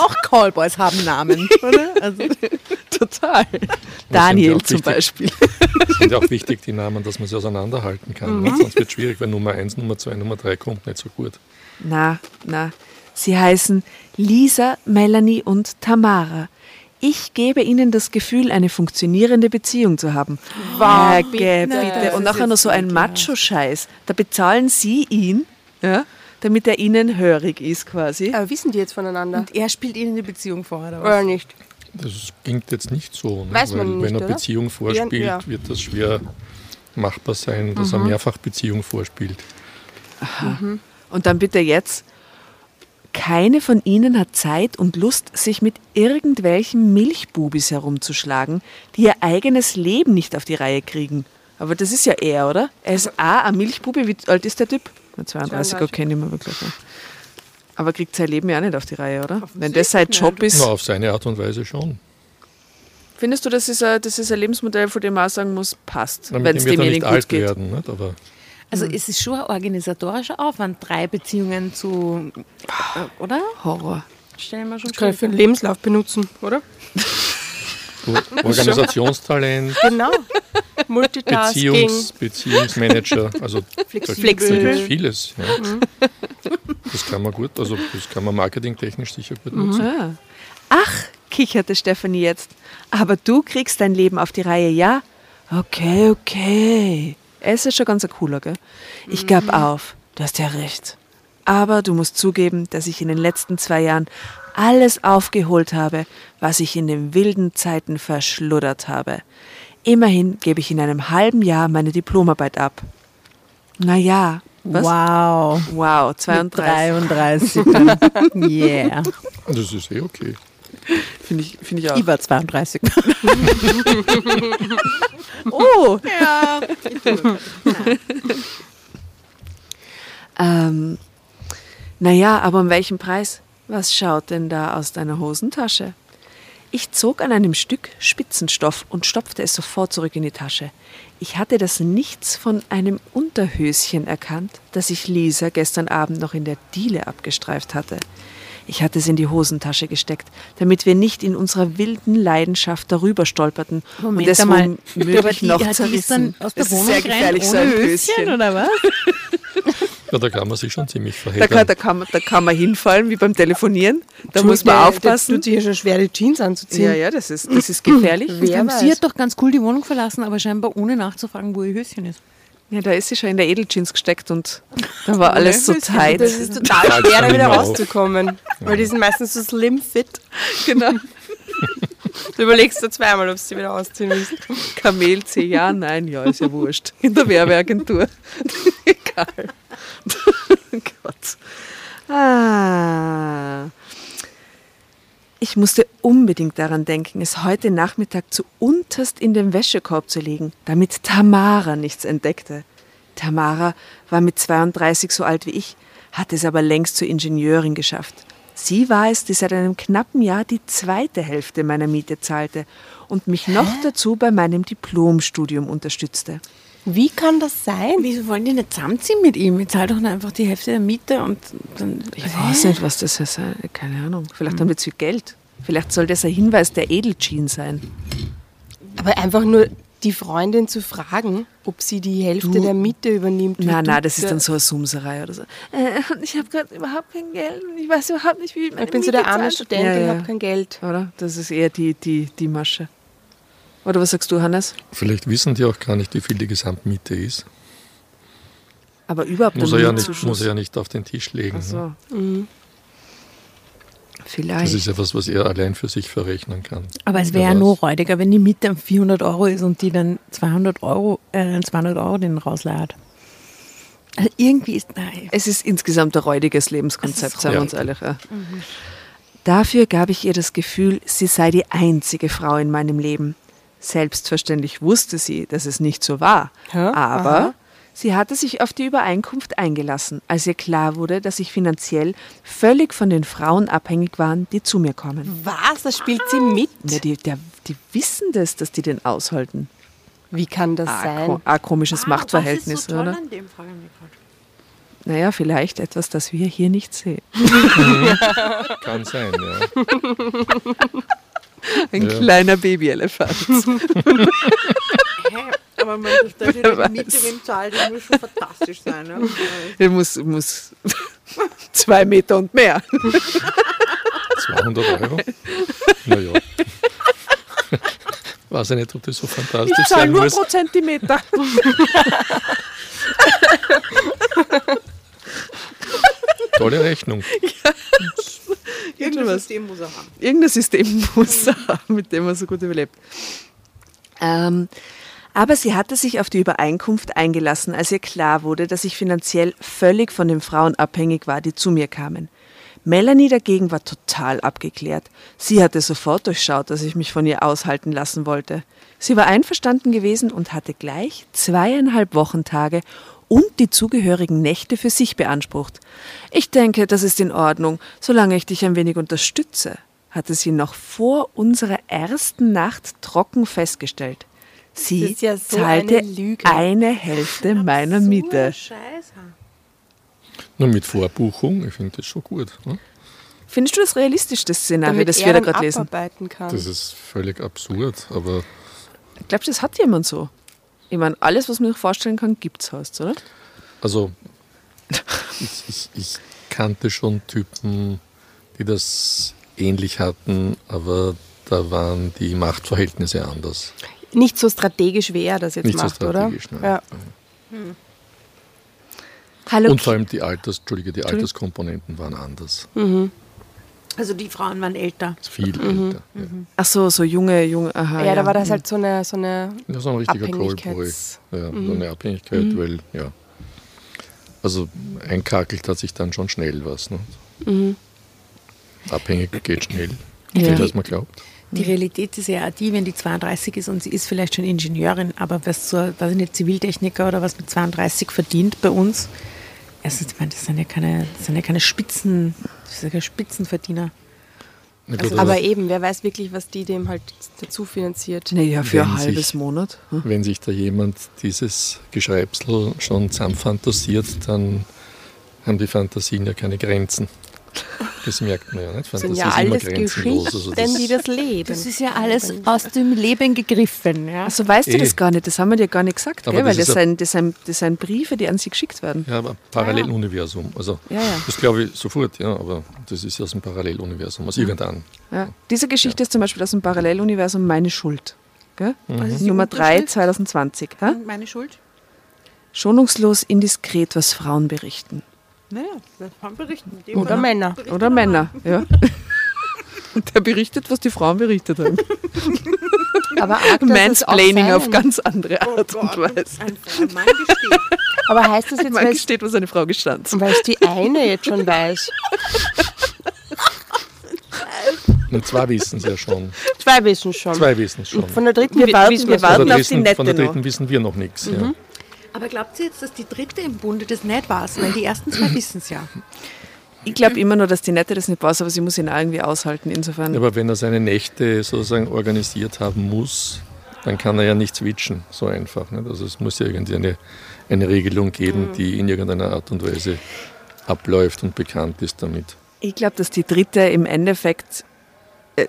Auch Callboys haben Namen, oder? Also, Total. ja Daniel auch zum wichtig. Beispiel. Es sind ja auch wichtig, die Namen, dass man sie auseinanderhalten kann. ne? Sonst wird es schwierig, wenn Nummer 1, Nummer 2, Nummer 3 kommt nicht so gut. Na, na. Sie heißen Lisa, Melanie und Tamara. Ich gebe Ihnen das Gefühl, eine funktionierende Beziehung zu haben. Wow, bitte, bitte. Und nachher noch so ein Macho-Scheiß. Da bezahlen Sie ihn, ja, damit er Ihnen hörig ist quasi. Aber wissen die jetzt voneinander? und er spielt ihnen eine Beziehung vor, oder was? Oder nicht? Das klingt jetzt nicht so. Ne? Weiß man Weil, nicht, wenn er oder? Beziehung vorspielt, Ja. wird das schwer machbar sein, dass Mhm. er mehrfach Beziehung vorspielt. Und dann bitte jetzt. Keine von ihnen hat Zeit und Lust, sich mit irgendwelchen Milchbubis herumzuschlagen, die ihr eigenes Leben nicht auf die Reihe kriegen. Aber das ist ja er, oder? Er ist A, ein Milchbubi. Wie alt ist der Typ? Na, 32, 32. okay, nicht mehr wirklich. Ja. Aber kriegt sein Leben ja auch nicht auf die Reihe, oder? Wenn das sein Job ist. Na, auf seine Art und Weise schon. Findest du, das ist, ein, das ist ein Lebensmodell, von dem man auch sagen muss, passt, wenn es demjenigen nicht alt gut geht? werden. Nicht? Aber Also es ist schon ein organisatorischer Aufwand, drei Beziehungen zu, äh, oder? Horror. Stellen wir schon Das kann ich für den Lebenslauf benutzen, oder? Organisationstalent, Genau. Multitasking. Beziehungs, Beziehungsmanager, also Flexibel. da gibt vieles. Ja. Das kann man gut, also das kann man marketingtechnisch sicher gut nutzen. Ah. Ach, kicherte Stefanie jetzt. Aber du kriegst dein Leben auf die Reihe, ja? Okay, okay. Er ist ja schon ganz ein cooler, gell? Ich gab auf. Du hast ja recht. Aber du musst zugeben, dass ich in den letzten zwei Jahren alles aufgeholt habe, was ich in den wilden Zeiten verschluddert habe. Immerhin gebe ich in einem halben Jahr meine Diplomarbeit ab. Na ja, was? Wow. Wow, Mit 32. 33. dann. yeah. Das ist eh okay. Finde ich, finde ich auch. Über 32. Oh, ja. Ähm, naja, aber um welchen Preis? Was schaut denn da aus deiner Hosentasche? Ich zog an einem Stück Spitzenstoff und stopfte es sofort zurück in die Tasche. Ich hatte das Nichts von einem Unterhöschen erkannt, das ich Lisa gestern Abend noch in der Diele abgestreift hatte. Ich hatte es in die Hosentasche gesteckt, damit wir nicht in unserer wilden Leidenschaft darüber stolperten Moment und es einmal. Womöglich die, noch ist dann zerrissen. aus der Es ist Wohnung sehr rein gefährlich, so ein Höschen, oder was? Ja, da kann man sich schon ziemlich Da verheddern. kann, da, kann man, da kann man hinfallen, wie beim Telefonieren. Da muss man aufpassen. tut sich ja schon schwer, die Jeans anzuziehen. Ja, ja, das ist, das ist gefährlich. Wer. Sie hat doch ganz cool die Wohnung verlassen, aber scheinbar ohne nachzufragen, wo ihr Höschen ist. Ja, da ist sie schon in der Edeljeans gesteckt und da war alles so tight. Das ist total schwer, da wieder auf. rauszukommen. Weil die sind meistens so slim fit. genau. Du überlegst dir zweimal, ob du sie wieder ausziehen willst. Kamel-C, ja, nein, ja, ist ja wurscht. In der Werbeagentur. Egal. oh Gott. Ah. Ich musste unbedingt daran denken, es heute Nachmittag zu unterst in den Wäschekorb zu legen, damit Tamara nichts entdeckte. Tamara war mit 32 so alt wie ich, hatte es aber längst zur Ingenieurin geschafft. Sie war es, die seit einem knappen Jahr die zweite Hälfte meiner Miete zahlte und mich noch dazu bei meinem Diplomstudium unterstützte. Wie kann das sein? Wieso wollen die nicht zusammenziehen mit ihm? Ich zahle doch nur einfach die Hälfte der Miete und dann. Ich weiß nicht, was das ist. Keine Ahnung. Vielleicht haben wir zu viel Geld. Vielleicht soll das ein Hinweis der Edeljean sein. Aber einfach nur die Freundin zu fragen, ob sie die Hälfte Du- der Miete übernimmt. du- na, das ist dann so eine Sumserei oder so. Äh, ich habe gerade überhaupt kein Geld und ich weiß überhaupt nicht, wie ich meine Ich bin so Miete der arme. Student Ja, und ja. habe kein Geld. Oder? Das ist eher die, die, die Masche. Oder was sagst du, Hannes? Vielleicht wissen die auch gar nicht, wie viel die Gesamtmiete ist. Aber überhaupt Muss er, ja nicht, muss er ja nicht auf den Tisch legen. Ach ne? so. Mhm. Vielleicht. Das ist ja was, was er allein für sich verrechnen kann. Aber es wäre ja nur räudiger, wenn die Miete 400 Euro ist und die dann 200 Euro, äh, 200 Euro den rausleiert. Also irgendwie ist. Nein. Es ist insgesamt ein räudiges Lebenskonzept, seien wir uns ehrlich. Ja. Dafür gab ich ihr das Gefühl, sie sei die einzige Frau in meinem Leben. Selbstverständlich wusste sie, dass es nicht so war. Ja, Aber aha. sie hatte sich auf die Übereinkunft eingelassen, als ihr klar wurde, dass ich finanziell völlig von den Frauen abhängig war, die zu mir kommen. Was? Da spielt sie mit? Ja, die, der, die wissen das, dass die den aushalten. Wie kann das Ein sein? ko- ein komisches Machtverhältnis, oder? an dem, frage ich mich naja, vielleicht etwas, das wir hier nicht sehen. Kann sein, ja. Ein Ja. kleiner Babyelefant. Aber man das in der Mitte im Zahl, das muss schon fantastisch sein. Ne? Der muss, muss zwei Meter und mehr. 200 Euro? Naja. Weiß ich nicht, ob das so fantastisch Ich zahle sein nur muss. pro Zentimeter. Tolle Rechnung. Irgendein. System muss er haben. Irgendein System muss er haben, mit dem er so gut überlebt. Ähm, aber sie hatte sich auf die Übereinkunft eingelassen, als ihr klar wurde, dass ich finanziell völlig von den Frauen abhängig war, die zu mir kamen. Melanie dagegen war total abgeklärt. Sie hatte sofort durchschaut, dass ich mich von ihr aushalten lassen wollte. Sie war einverstanden gewesen und hatte gleich zweieinhalb Wochentage und die zugehörigen Nächte für sich beansprucht. Ich denke, das ist in Ordnung, solange ich dich ein wenig unterstütze, hatte sie noch vor unserer ersten Nacht trocken festgestellt. Sie ja so zahlte eine Lüge. eine Hälfte meiner Miete. Scheiße. Nur mit Vorbuchung, ich finde das schon gut. Ne? Findest du das realistisch, das Szenario, damit das wir da gerade lesen? kann. Das ist völlig absurd, aber Glaubst du, das hat jemand so? Ich meine, alles, was man sich vorstellen kann, gibt's heißt, oder? also ich, ich, ich kannte schon Typen, die das ähnlich hatten, aber da waren die Machtverhältnisse anders. Nicht so strategisch, wie er das jetzt Nicht so macht, strategisch, oder? nein. Ja. Hallo. Und vor allem die Alters, Entschuldige, die Alterskomponenten waren anders. Also die Frauen waren älter. Viel Mhm. älter. Ja. Ach so, so junge, junge, aha. Ja, da war das halt so eine, so eine Das ist ein richtiger Callboy. Abhängigkeits- Ja, so eine Abhängigkeit, weil, ja. Also einkackelt hat sich dann schon schnell was. Ne? Abhängig geht schnell. Ja. Schneller als man glaubt. Die Realität ist ja auch die, wenn die 32 ist und sie ist vielleicht schon Ingenieurin, aber was so, weiß ich nicht, Ziviltechniker oder was mit 32 verdient bei uns, erstens, ich meine, das sind ja keine, das sind ja keine Spitzen, das sind ja keine Spitzenverdiener. Gut, Also, aber eben, wer weiß wirklich, was die dem halt dazu finanziert. Naja, für ein Wenn halbes sich- Monat. hm? wenn sich da jemand dieses Geschreibsel schon zusammenfantasiert, dann haben die Fantasien ja keine Grenzen. Das merkt man ja nicht. Das sind ja alles. Also Geschichten, das- die das leben. Das ist ja alles aus dem Leben gegriffen. Ja? Also weißt du Eh. das gar nicht, das haben wir dir gar nicht gesagt, Aber gell? weil das das ist sind, das, sind, das sind Briefe, die an sie geschickt werden. Ja, aber Paralleluniversum. Also Ja, ja. das glaube ich sofort, ja, aber das ist aus dem Paralleluniversum, aus irgendeinem. Ja. Diese Geschichte ist zum Beispiel aus dem Paralleluniversum Meine Schuld. Die Nummer 3 Unterschrift? 2020. Hä? Meine Schuld? Schonungslos indiskret, was Frauen berichten. Naja, das haben berichten. Oder Männer Männer. berichten Oder. Männer. Ja. Und der berichtet, was die Frauen berichtet haben. Aber arg, es Mansplaining auf ganz andere Oh Art und Gott, Weise. ein ein Mann gesteht. Aber heißt das jetzt, weil gesteht, was eine Frau gestanden es die eine jetzt schon weiß? Und zwei wissen es ja schon. Zwei wissen schon. Zwei wissen es schon. Von der dritten Wir wi- warten- wissen wir warten noch. auf die Nette von der noch. dritten wissen wir noch nichts. Ja. Aber glaubt ihr jetzt, dass die dritte im Bunde das nicht weiß? Weil die ersten zwei wissen es ja. Ich glaube immer nur, dass die Nette das nicht weiß, aber sie muss ihn auch irgendwie aushalten. Insofern. Aber wenn er seine Nächte sozusagen organisiert haben muss, dann kann er ja nicht switchen, so einfach. Nicht? Also es muss ja irgendwie eine, eine Regelung geben, die in irgendeiner Art und Weise abläuft und bekannt ist damit. Ich glaube, dass die dritte im Endeffekt äh,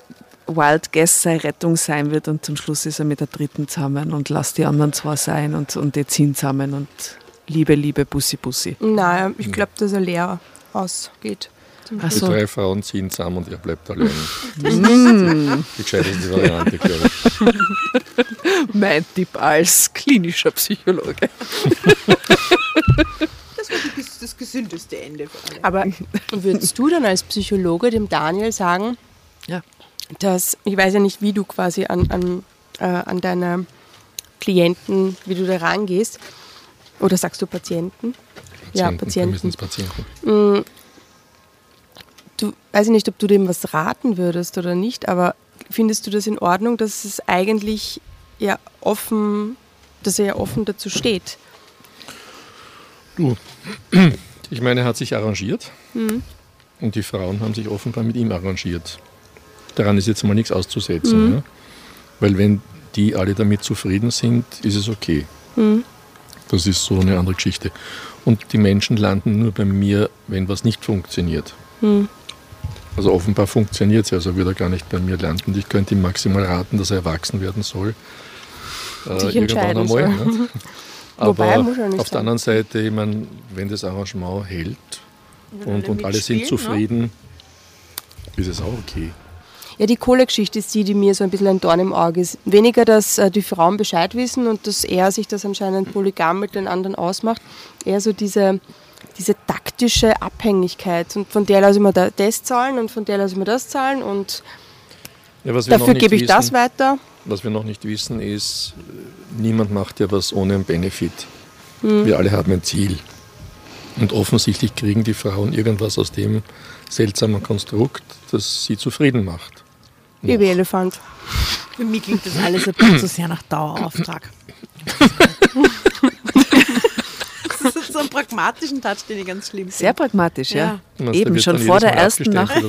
Wild Guess sei Rettung sein wird und zum Schluss ist er mit der dritten zusammen und lasst die anderen zwei sein und, und die ziehen zusammen und Liebe, Liebe, Bussi, Bussi. Nein, ich glaube, dass er leer ausgeht. Ach Die so. drei Frauen ziehen zusammen und er bleibt allein. Das ist die gescheiteste Variante, glaube ich. Mein Tipp als klinischer Psychologe. Das war das gesündeste Ende für alle. Aber würdest du dann als Psychologe dem Daniel sagen, Ja. Dass, ich weiß ja nicht, wie du quasi an, an, äh, an deine Klienten, wie du da rangehst, oder sagst du Patienten? Ja, Patienten, Patienten. mindestens Patienten. Du weiß ich nicht, ob du dem was raten würdest oder nicht, aber findest du das in Ordnung, dass es eigentlich ja offen, dass er ja offen dazu steht? Du, ich meine, er hat sich arrangiert und die Frauen haben sich offenbar mit ihm arrangiert. Daran ist jetzt mal nichts auszusetzen. Ja? Weil wenn die alle damit zufrieden sind, ist es okay. Das ist so eine andere Geschichte. Und die Menschen landen nur bei mir, wenn was nicht funktioniert. Hm. Also offenbar funktioniert es, also würde er gar nicht bei mir landen. Ich könnte ihm maximal raten, dass er erwachsen werden soll. Äh, irgendwann einmal. Ne? Aber auf der anderen Seite, ich meine, wenn das Arrangement hält und, und alle sind zufrieden, ne? ist es auch okay. Ja, die Kohlegeschichte ist die, die mir so ein bisschen ein Dorn im Auge ist. Weniger, dass äh, die Frauen Bescheid wissen und dass er sich das anscheinend polygam mit den anderen ausmacht. Eher so diese, diese taktische Abhängigkeit. Und von der lasse ich mir das zahlen und von der lasse ich mir das zahlen und ja, dafür gebe ich wissen, das weiter. Was wir noch nicht wissen ist, niemand macht ja was ohne einen Benefit. Hm. Wir alle haben ein Ziel. Und offensichtlich kriegen die Frauen irgendwas aus dem seltsamen Konstrukt, das sie zufrieden macht. Babyelefant. Für mich klingt das alles ein bisschen zu sehr nach Dauerauftrag. das ist so einen pragmatischen Touch, den ich ganz schlimm finde. Sehr pragmatisch, ja. ja. Eben, schon vor der ersten Nacht.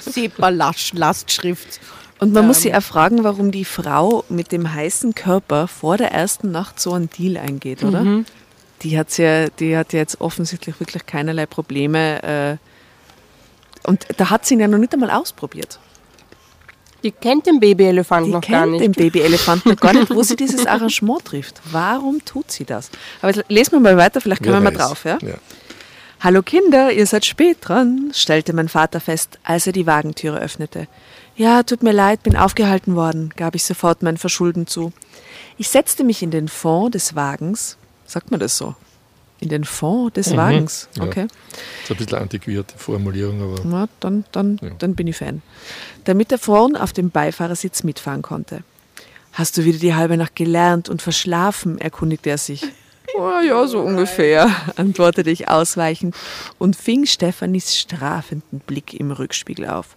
SEPA-Lastschrift. Und man ähm. muss sich auch fragen, warum die Frau mit dem heißen Körper vor der ersten Nacht so einen Deal eingeht, oder? Mhm. Die, hat's ja, die hat ja jetzt offensichtlich wirklich keinerlei Probleme, äh, und da hat sie ihn ja noch nicht einmal ausprobiert. Die kennt den Babyelefant noch gar nicht. Die kennt den Babyelefant noch gar nicht, wo sie dieses Arrangement trifft. Warum tut sie das? Aber jetzt lesen wir mal weiter, vielleicht kommen wir mal drauf. Ja? ja? Hallo Kinder, ihr seid spät dran, stellte mein Vater fest, als er die Wagentüre öffnete. Ja, tut mir leid, bin aufgehalten worden, gab ich sofort mein Verschulden zu. Ich setzte mich in den Fond des Wagens, sagt man das so? In den Fond des mhm. Wagens. Okay. Ja. Das ist ein bisschen antiquierte Formulierung, aber. Na, dann, dann, ja. dann bin ich Fan. Damit er vorn auf dem Beifahrersitz mitfahren konnte. Hast du wieder die halbe Nacht gelernt und verschlafen? erkundigte er sich. Oh, ja, so ungefähr, antwortete ich ausweichend und fing Stefanis strafenden Blick im Rückspiegel auf.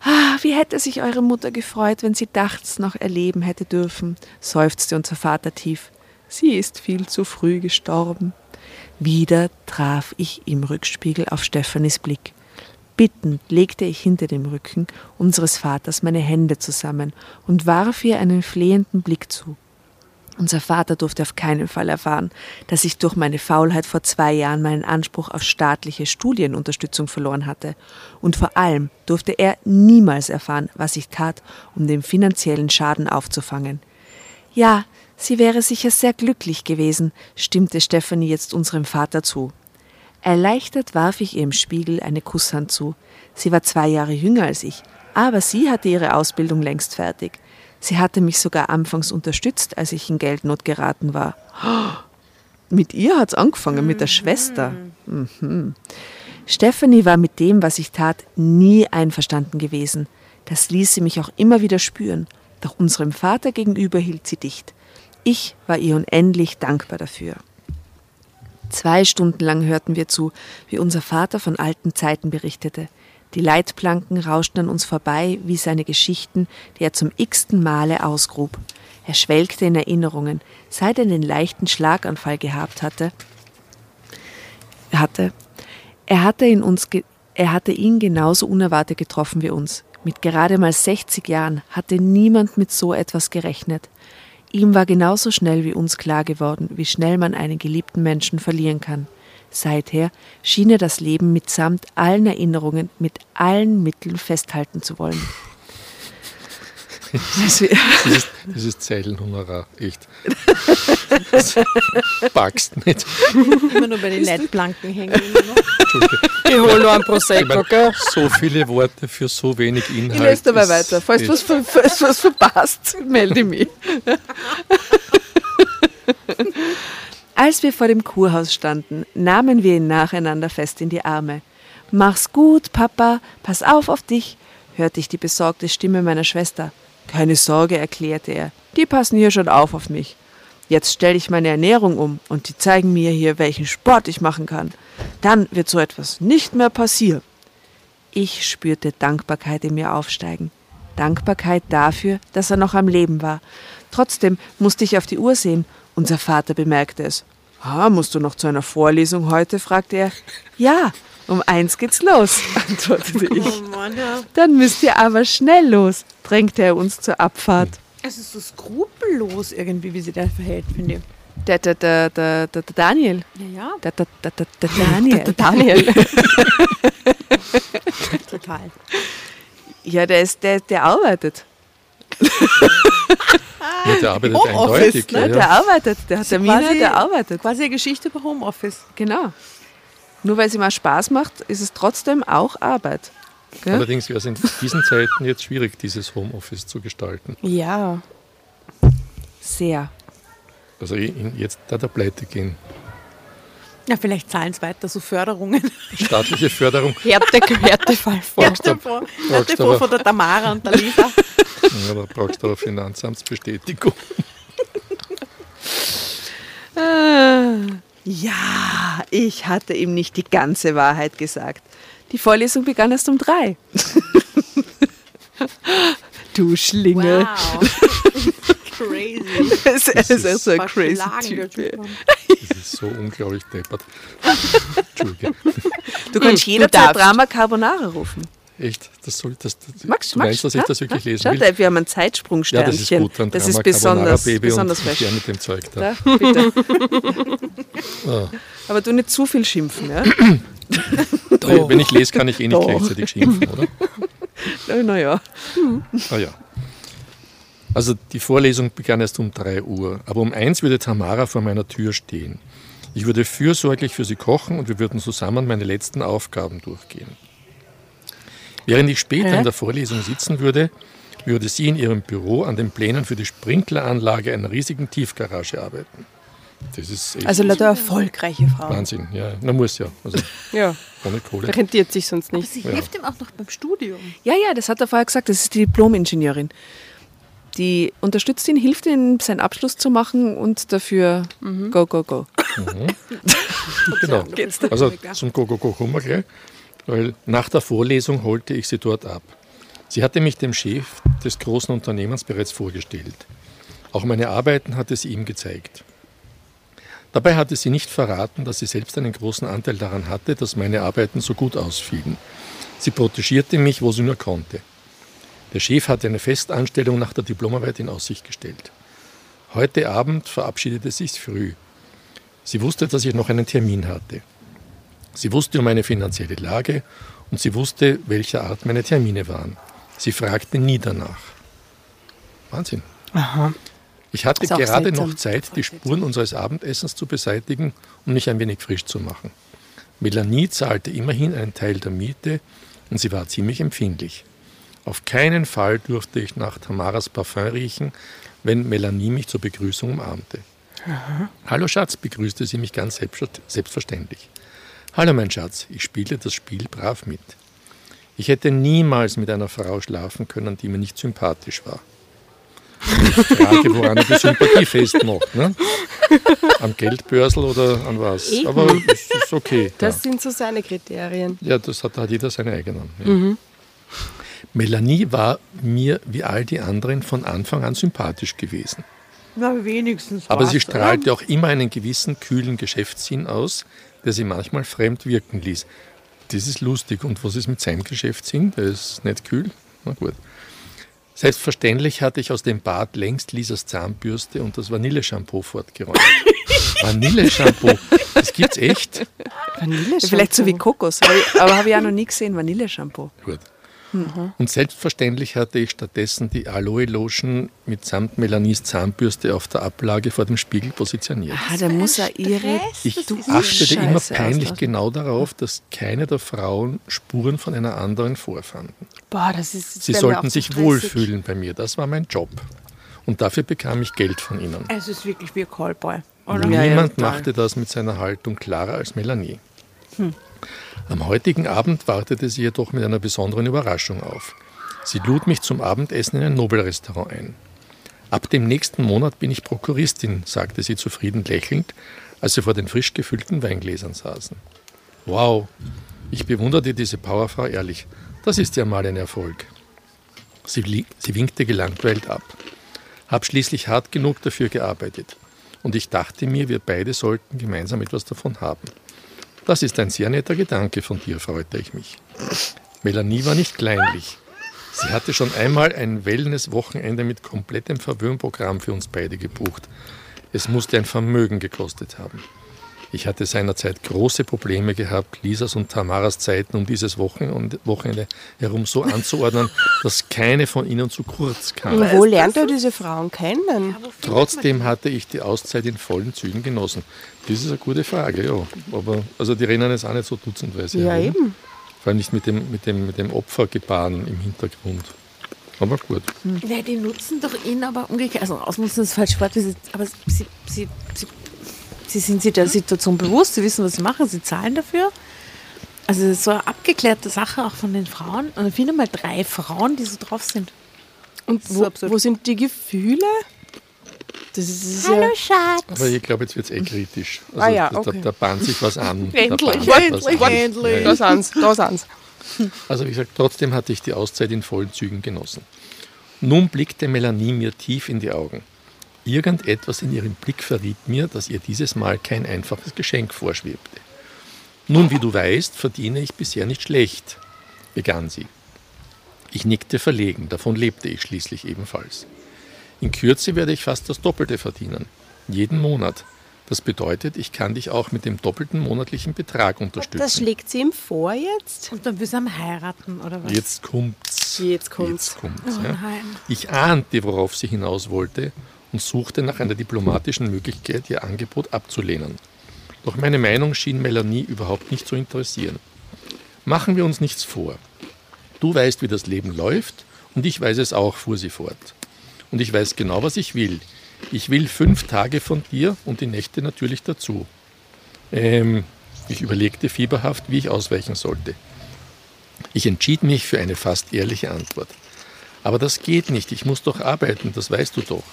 Ah, wie hätte sich eure Mutter gefreut, wenn sie dachts noch erleben hätte dürfen, seufzte unser Vater tief. Sie ist viel zu früh gestorben. Wieder traf ich im Rückspiegel auf Stephanis Blick. Bittend legte ich hinter dem Rücken unseres Vaters meine Hände zusammen und warf ihr einen flehenden Blick zu. Unser Vater durfte auf keinen Fall erfahren, dass ich durch meine Faulheit vor zwei Jahren meinen Anspruch auf staatliche Studienunterstützung verloren hatte. Und vor allem durfte er niemals erfahren, was ich tat, um den finanziellen Schaden aufzufangen. Ja, Sie wäre sicher sehr glücklich gewesen, stimmte Stephanie jetzt unserem Vater zu. Erleichtert warf ich ihr im Spiegel eine Kusshand zu. Sie war zwei Jahre jünger als ich, aber sie hatte ihre Ausbildung längst fertig. Sie hatte mich sogar anfangs unterstützt, als ich in Geldnot geraten war. mit ihr hat's angefangen, mit der Schwester. Mhm. Stephanie war mit dem, was ich tat, nie einverstanden gewesen. Das ließ sie mich auch immer wieder spüren. Doch unserem Vater gegenüber hielt sie dicht. Ich war ihr unendlich dankbar dafür. Zwei Stunden lang hörten wir zu, wie unser Vater von alten Zeiten berichtete. Die Leitplanken rauschten an uns vorbei wie seine Geschichten, die er zum x-ten Male ausgrub. Er schwelgte in Erinnerungen, seit er den leichten Schlaganfall gehabt hatte. hatte. Er hatte, in uns er hatte ihn genauso unerwartet getroffen wie uns. Mit gerade mal 60 Jahren hatte niemand mit so etwas gerechnet. Ihm war genauso schnell wie uns klar geworden, wie schnell man einen geliebten Menschen verlieren kann. Seither schien er das Leben mitsamt allen Erinnerungen mit allen Mitteln festhalten zu wollen. Das ist, das ist Zeilenhonorar, echt. Das packst nicht. Immer nur bei den Leitplanken hängen. Ich hole noch einen Prosecco, gell? So viele Worte für so wenig Inhalt. Ich lese dabei weiter. Falls was, falls was verpasst, melde mich. Als wir vor dem Kurhaus standen, nahmen wir ihn nacheinander fest in die Arme. Mach's gut, Papa, pass auf auf dich, hörte ich die besorgte Stimme meiner Schwester. Keine Sorge, erklärte er, die passen hier schon auf auf mich. Jetzt stelle ich meine Ernährung um und die zeigen mir hier, welchen Sport ich machen kann. Dann wird so etwas nicht mehr passieren. Ich spürte Dankbarkeit in mir aufsteigen. Dankbarkeit dafür, dass er noch am Leben war. Trotzdem musste ich auf die Uhr sehen. Unser Vater bemerkte es. Ah, musst du noch zu einer Vorlesung heute? fragte er. Ja, um eins geht's los, antwortete ich. Oh Mann, ja. Dann müsst ihr aber schnell los, drängte er uns zur Abfahrt. Es ist so skrupellos irgendwie, wie sie da verhält, finde ich. Der, der, der, der, der, der Daniel. Ja, ja, Der, der, der, der, der Daniel. Der Daniel. total. Ja, der, ist, der, der arbeitet. Ja, der arbeitet Homeoffice, eindeutig. Ne? Ja, Der arbeitet. Der hat Termine, der arbeitet. Quasi eine Geschichte über Homeoffice. Genau. Nur weil es ihm auch Spaß macht, ist es trotzdem auch Arbeit. Gell? Allerdings wäre es in diesen Zeiten jetzt schwierig, dieses Homeoffice zu gestalten. ja. Sehr. Also in- jetzt da der Pleite gehen. Ja, vielleicht zahlen es weiter so Förderungen. Staatliche Förderung, Härte, Härtefall vor. Vor aber- von der Tamara und der Lisa. ja, da brauchst du eine Finanzamtsbestätigung. Ja, ich hatte ihm nicht die ganze Wahrheit gesagt. Die Vorlesung begann erst um drei. du Schlingel. Crazy. Es ist, ist echt so ein crazy Typ. Typ. Das ist so unglaublich deppert. Entschuldige. Du kannst du jederzeit. Drama Carbonara rufen. Echt? Das soll, das, Magst du meinst, dass ich Ja? das wirklich Ja? lesen Schau, will? wir haben ein Ja, Zeitsprungsternchen. das ist gut. Dann das ist besonders, Baby besonders und her mit dem Zeug da. Da, bitte. Ah. Aber du nicht zu viel schimpfen, ja? Weil, Wenn ich lese, kann ich eh nicht Doch. gleichzeitig schimpfen, oder? Naja. Ah ja. Also die Vorlesung begann erst um 3 Uhr, aber um 1 würde Tamara vor meiner Tür stehen. Ich würde fürsorglich für sie kochen und wir würden zusammen meine letzten Aufgaben durchgehen. Während ich später in der Vorlesung sitzen würde, würde sie in ihrem Büro an den Plänen für die Sprinkleranlage einer riesigen Tiefgarage arbeiten. Das ist echt Also lauter erfolgreiche Frau. Wahnsinn. Ja, na muss ja. Also Ja, ohne Kohle. rentiert sich sonst Aber nicht. sie Ja. hilft ihm auch noch beim Studium. Ja, ja, das hat er vorher gesagt. Das ist die Diplom-Ingenieurin. Die unterstützt ihn, hilft ihm, seinen Abschluss zu machen und dafür go, go, go. Genau. Geht's da Also zum Go-Go-Go kommen wir gleich, weil nach der Vorlesung holte ich sie dort ab. Sie hatte mich dem Chef des großen Unternehmens bereits vorgestellt. Auch meine Arbeiten hatte sie ihm gezeigt. Dabei hatte sie nicht verraten, dass sie selbst einen großen Anteil daran hatte, dass meine Arbeiten so gut ausfielen. Sie protegierte mich, wo sie nur konnte. Der Chef hatte eine Festanstellung nach der Diplomarbeit in Aussicht gestellt. Heute Abend verabschiedete sie sich früh. Sie wusste, dass ich noch einen Termin hatte. Sie wusste um meine finanzielle Lage und sie wusste, welcher Art meine Termine waren. Sie fragte nie danach. Wahnsinn. Aha. Ich hatte gerade seltsam. noch Zeit, die Spuren unseres Abendessens zu beseitigen und mich ein wenig frisch zu machen. Melanie zahlte immerhin einen Teil der Miete und sie war ziemlich empfindlich. Auf keinen Fall durfte ich nach Tamaras Parfum riechen, wenn Melanie mich zur Begrüßung umarmte. Hallo Schatz, begrüßte sie mich ganz selbstver- selbstverständlich. Hallo mein Schatz, ich spielte das Spiel brav mit. Ich hätte niemals mit einer Frau schlafen können, die mir nicht sympathisch war. Die Frage, woran er die Sympathie festmacht. Ne? Am Geldbörsel oder an was? Eben. Aber es ist okay. Das ja. sind so seine Kriterien. Ja, das hat halt jeder seine eigenen. Ja. Melanie war mir wie all die anderen von Anfang an sympathisch gewesen. Na, wenigstens. Aber sie strahlte auch immer einen gewissen kühlen Geschäftssinn aus, der sie manchmal fremd wirken ließ. Das ist lustig. Und was ist mit seinem Geschäftssinn? Der ist nicht kühl? Na gut. Selbstverständlich hatte ich aus dem Bad längst Lisas Zahnbürste und das Vanilleshampoo fortgeräumt. Vanilleshampoo, das gibt's echt? Vanille Vielleicht so wie Kokos, aber habe ich auch noch nie gesehen, Vanilleshampoo. Gut. Und selbstverständlich hatte ich stattdessen die Aloe Lotion mitsamt Melanies Zahnbürste auf der Ablage vor dem Spiegel positioniert. Ah, da muss er ihre. Ich achtete immer peinlich auslassen. genau darauf, dass keine der Frauen Spuren von einer anderen vorfanden. Boah, das ist. Sie sollten sich stressig. wohlfühlen bei mir. Das war mein Job. Und dafür bekam ich Geld von ihnen. Es ist wirklich wie ein Callboy. Oder? Ja, ja, Niemand machte das mit seiner Haltung klarer als Melanie. Am heutigen Abend wartete sie jedoch mit einer besonderen Überraschung auf. Sie lud mich zum Abendessen in ein Nobelrestaurant ein. Ab dem nächsten Monat bin ich Prokuristin, sagte sie zufrieden lächelnd, als sie vor den frisch gefüllten Weingläsern saßen. Wow, ich bewunderte diese Powerfrau ehrlich. Das ist ja mal ein Erfolg. Sie, sie winkte gelangweilt ab. Hab schließlich hart genug dafür gearbeitet. Und ich dachte mir, wir beide sollten gemeinsam etwas davon haben. Das ist ein sehr netter Gedanke von dir, freute ich mich. Melanie war nicht kleinlich. Sie hatte schon einmal ein Wellness-Wochenende mit komplettem Verwöhnprogramm für uns beide gebucht. Es musste ein Vermögen gekostet haben. Ich hatte seinerzeit große Probleme gehabt, Lisas und Tamaras Zeiten um dieses Wochenende herum so anzuordnen, dass keine von ihnen zu kurz kam. Wo lernt er diese Frauen kennen? Trotzdem hatte ich die Auszeit in vollen Zügen genossen. Das ist eine gute Frage, ja. Aber also die rennen jetzt auch nicht so dutzendweise. Ja, herum. eben. Vor allem nicht mit dem, mit dem, mit dem Opfergebaren im Hintergrund. Aber gut. Ja, die nutzen doch ihn aber umgekehrt. Also ausnutzen ist falsch Wort, aber sie, sie, sie Sie sind sich der Situation bewusst, sie wissen, was sie machen, sie zahlen dafür. Also das ist so eine abgeklärte Sache auch von den Frauen. Und ich finde mal drei Frauen, die so drauf sind. Und wo, wo sind die Gefühle? Das ist Hallo ja Schatz. Aber ich glaube, jetzt wird es eh kritisch. Also ah ja, okay. da, da bahnt sich was an. endlich, endlich, was endlich. Da sind's, da sind's. Also wie gesagt, trotzdem hatte ich die Auszeit in vollen Zügen genossen. Nun blickte Melanie mir tief in die Augen. Irgendetwas in ihrem Blick verriet mir, dass ihr dieses Mal kein einfaches Geschenk vorschwebte. Nun, wie du weißt, verdiene ich bisher nicht schlecht, begann sie. Ich nickte verlegen, davon lebte ich schließlich ebenfalls. In Kürze werde ich fast das Doppelte verdienen, jeden Monat. Das bedeutet, ich kann dich auch mit dem doppelten monatlichen Betrag unterstützen. Das schlägt sie ihm vor jetzt? Und dann will sie am heiraten, oder was? Jetzt kommt's. Jetzt kommt's. Jetzt kommt's oh, ja. Ich ahnte, worauf sie hinaus wollte und suchte nach einer diplomatischen Möglichkeit, ihr Angebot abzulehnen. Doch meine Meinung schien Melanie überhaupt nicht zu interessieren. Machen wir uns nichts vor. Du weißt, wie das Leben läuft, und ich weiß es auch, fuhr sie fort. Und ich weiß genau, was ich will. Ich will fünf Tage von dir und die Nächte natürlich dazu. Ähm, ich überlegte fieberhaft, wie ich ausweichen sollte. Ich entschied mich für eine fast ehrliche Antwort. Aber das geht nicht, ich muss doch arbeiten, das weißt du doch.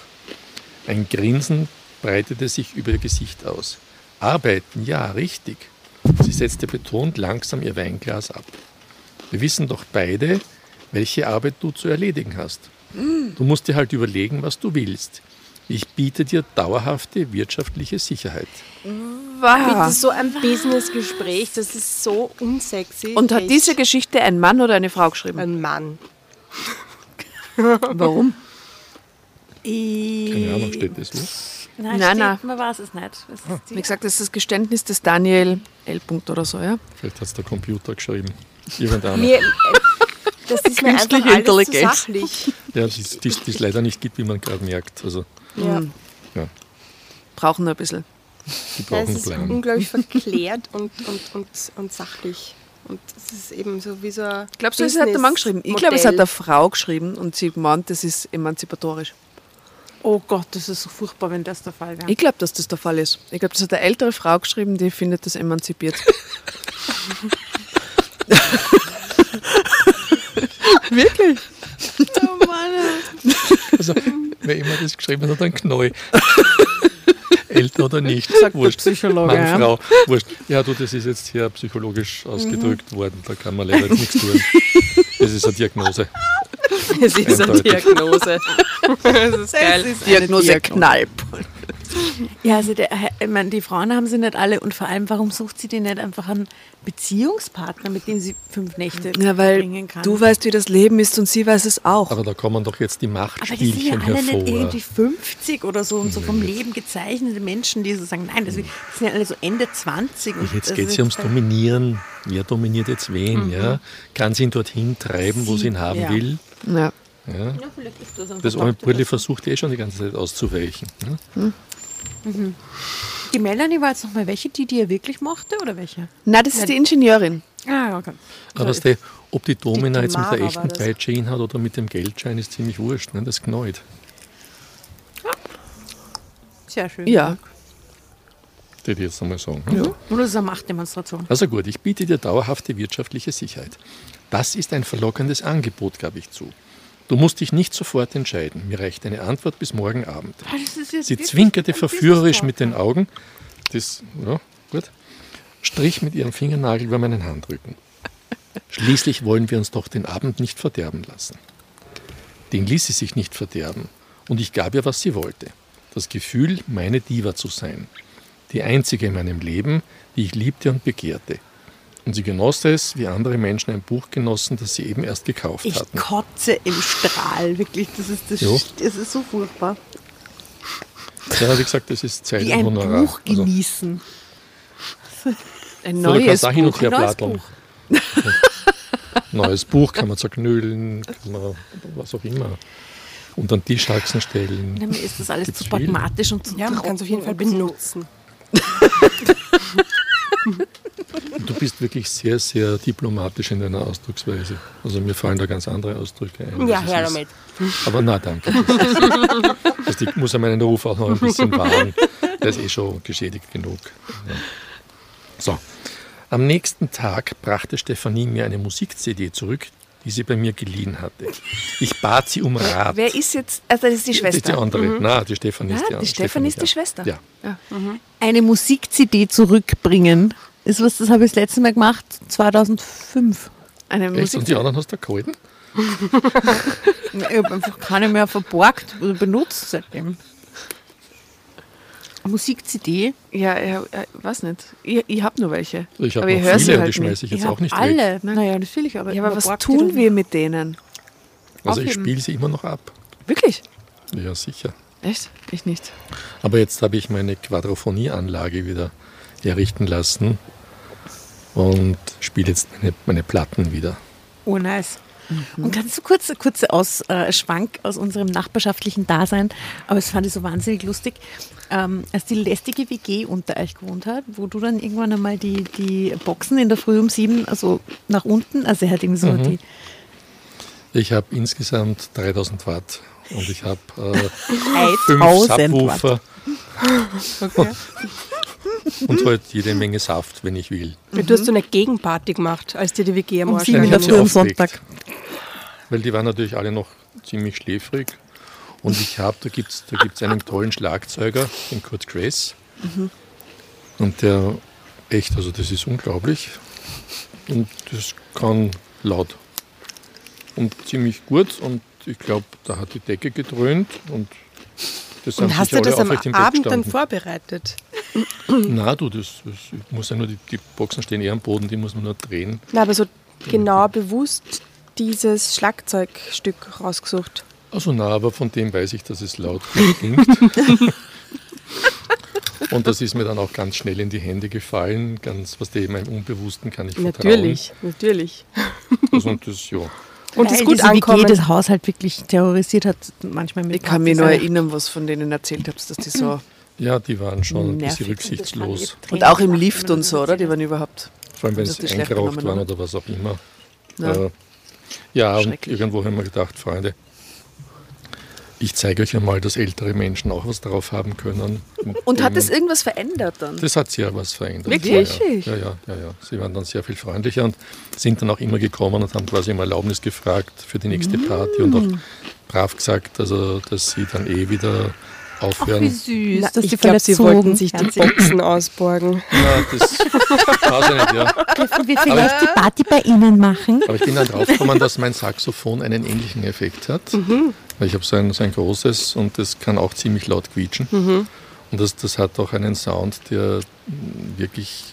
Ein Grinsen breitete sich über ihr Gesicht aus. Arbeiten, ja, richtig. Sie setzte betont langsam ihr Weinglas ab. Wir wissen doch beide, welche Arbeit du zu erledigen hast. Du musst dir halt überlegen, was du willst. Ich biete dir dauerhafte wirtschaftliche Sicherheit. Wow. Bitte so ein Businessgespräch, das ist so unsexy. Und hat Echt. diese Geschichte ein Mann oder eine Frau geschrieben? Ein Mann. Warum? Keine Ahnung, steht das so? Nein, nein, nein. man weiß es nicht. Ah. Wie gesagt, das ist das Geständnis des Daniel L. oder so, ja? Vielleicht hat es der Computer geschrieben. Irgendeiner. Äh, das ist mir einfach alles. Zu sachlich. Ja, die es leider nicht gibt, wie man gerade merkt. Also, ja. ja. Brauchen nur ein bisschen. Die brauchen ja, es ist Plan. unglaublich verklärt und, und, und, und sachlich. Und es ist eben so wie so ein Glaubst du, das hat der Mann geschrieben? Ich glaube, es hat eine Frau geschrieben und sie meint, das ist emanzipatorisch. Oh Gott, das ist so furchtbar, wenn das der Fall wäre. Ich glaube, dass das der Fall ist. Ich glaube, das hat eine ältere Frau geschrieben, die findet das emanzipiert. Wirklich? Oh Mann. Also, wer immer das geschrieben hat, dann Knäu. Älter oder nicht. Sagt wurscht. Psychologe. Mann, ja. Frau, wurscht. Ja, du, das ist jetzt hier psychologisch ausgedrückt mhm. worden. Da kann man leider nichts tun. Das ist eine Diagnose. Es ist eine Diagnose. Das ist geil. Das ist Diagnose, Diagnose Knalp. Ja, also der, ich meine, die Frauen haben sie nicht alle und vor allem, warum sucht sie die nicht einfach einen Beziehungspartner, mit dem sie fünf Nächte ja, weil verbringen kann? Du weißt, wie das Leben ist und sie weiß es auch. Aber da kommen doch jetzt die Machtspielchen hervor. Aber die sind ja alle nicht irgendwie 50 oder so und so vom Leben gezeichnete Menschen, die so sagen, nein, das sind ja alle so Ende 20. Und jetzt geht es ja ums Dominieren. Wer dominiert jetzt wen? Mhm. Ja? Kann sie ihn dorthin treiben, sie, wo sie ihn haben ja. will? Ja. Ja. das das arme Brille versucht eh schon die ganze Zeit auszuweichen. Ne? Hm. Mhm. Die Melanie war jetzt nochmal welche, die, die er wirklich mochte oder welche? Nein, das ist die Ingenieurin. Ah, okay. Aber also, die, ob die Domina die jetzt mit der echten Peitsche ihn hat oder mit dem Geldschein, ist ziemlich wurscht. Ne? Das knallt. Sehr schön. Ja. Das ich jetzt einmal sagen. Ja. Oder das ist eine Machtdemonstration. Also gut, ich biete dir dauerhafte wirtschaftliche Sicherheit. Das ist ein verlockendes Angebot, gab ich zu. Du musst dich nicht sofort entscheiden. Mir reicht eine Antwort bis morgen Abend. Ah, Sie zwinkerte verführerisch mit den Augen. Das, ja, gut. Strich mit ihrem Fingernagel über meinen Handrücken. Schließlich wollen wir uns doch den Abend nicht verderben lassen. Den ließ sie sich nicht verderben. Und ich gab ihr, was sie wollte. Das Gefühl, meine Diva zu sein. Die einzige in meinem Leben, die ich liebte und begehrte. Und sie genoss es, wie andere Menschen ein Buch genossen, das sie eben erst gekauft Ich hatten. kotze im Strahl, wirklich. Das ist, das, Jo. das ist so furchtbar. Ja, wie gesagt, das ist Zeit Wie ein Honorar. Buch Also, genießen. Ein so, du neues und Buch. her Neues platteln. Neues Buch kann man zerknüllen, kann man was auch immer. Und an Tischhaxen stellen. Ja, mir ist das alles Gibt's zu pragmatisch und zu Ja, man kann es auf jeden Fall benutzen. Du bist wirklich sehr, sehr diplomatisch in deiner Ausdrucksweise. Also mir fallen da ganz andere Ausdrücke ein. Ja, her ist- damit. Aber na, danke. Das ist, ich muss ja meinen Ruf auch noch ein bisschen wahren. Der ist eh schon geschädigt genug. Ja. So. Am nächsten Tag brachte Stefanie mir eine Musik-CD zurück, die sie bei mir geliehen hatte. Ich bat sie um Rat. Wer ist jetzt, also das ist die Das ist die Schwester. andere. Na, die Stefanie Ja, ist die die andere. Stefanie ist die ja. Schwester. Ja. Eine Musik-CD zurückbringen. Ist was, das habe ich das letzte Mal gemacht, 2005. Eine Echt? Musik. Und die anderen hast du gehalten? Ich habe einfach keine mehr verborgt oder benutzt seitdem. Musik-CD? Ja, ja, ja, weiß nicht. Ich, ich habe nur welche. Ich habe aber ich noch höre viele sie und halt die schmeiße ich jetzt Ich auch nicht weg. alle. Naja, natürlich, aber, Ja, aber was die tun dann- wir mit denen? Also ich Aufheben. spiele sie immer noch ab. Wirklich? Ja, sicher. Echt? Ich nicht. Aber jetzt habe ich meine Quadrophonieanlage wieder errichten lassen und spiele jetzt meine, meine Platten wieder. Oh, nice. Und ganz so kurz, kurze aus, äh, Schwank aus unserem nachbarschaftlichen Dasein, aber es fand ich so wahnsinnig lustig, ähm, als die lästige WG unter euch gewohnt hat, wo du dann irgendwann einmal die, die Boxen in der Früh um sieben, also nach unten, also er hat irgendwie so die, Ich habe insgesamt 3000 Watt und ich habe äh, fünf 3000 Subwoofer Okay. Und halt jede Menge Saft, wenn ich will. Du hast so eine Gegenparty gemacht, als dir die WG am um Arsch sieben in der Früh am. Sonntag. Weil die waren natürlich alle noch ziemlich schläfrig. Und ich habe, da gibt es da gibt's einen tollen Schlagzeuger, den Kurt Grace. Und der, echt, also das ist unglaublich. Und das kann laut. Und ziemlich gut. Und ich glaube, da hat die Decke gedröhnt. Und das Und hast du das am Abend dann gestanden. vorbereitet? Na du, das, das muss ja nur, die, die Boxen stehen eher am Boden, die muss man nur drehen. Na, aber so genau bewusst dieses Schlagzeugstück rausgesucht. Also na, aber von dem weiß ich, dass es laut klingt. Und das ist mir dann auch ganz schnell in die Hände gefallen, ganz, was der meinem Unbewussten kann ich vertrauen. Natürlich, natürlich. Also, und das, ja. Und ist gut ankommen. WG das Haushalt wirklich terrorisiert hat, manchmal mit Ich kann mich nur Partys. erinnern, was von denen erzählt habt, dass die so. ja, die waren schon ein bisschen rücksichtslos. Und auch im Lift und so, oder? Die waren überhaupt. Vor allem, wenn sie die schlecht eingeraucht waren oder was auch immer. Ja. Äh, ja, und irgendwo haben wir gedacht, Freunde, ich zeige euch einmal, dass ältere Menschen auch was drauf haben können. Und hat es Denen- irgendwas verändert dann? Das hat sehr was verändert. Wirklich? Ja, ja, ja, ja, ja. Sie waren dann sehr viel freundlicher und sind dann auch immer gekommen und haben quasi um Erlaubnis gefragt für die nächste Party und Mm. auch brav gesagt, also, dass sie dann eh wieder Ach, wie aufhören. süß, Na, dass die ich glaube, sie wollten verzogen. sich die Boxen ausborgen. Ja, das weiß ich nicht, ja. Dürfen wir vielleicht die Party bei Ihnen machen? Aber ich bin dann draufgekommen, dass mein Saxophon einen ähnlichen Effekt hat. Weil ich habe so ein, so ein großes und das kann auch ziemlich laut quietschen. Und das, das hat auch einen Sound, der wirklich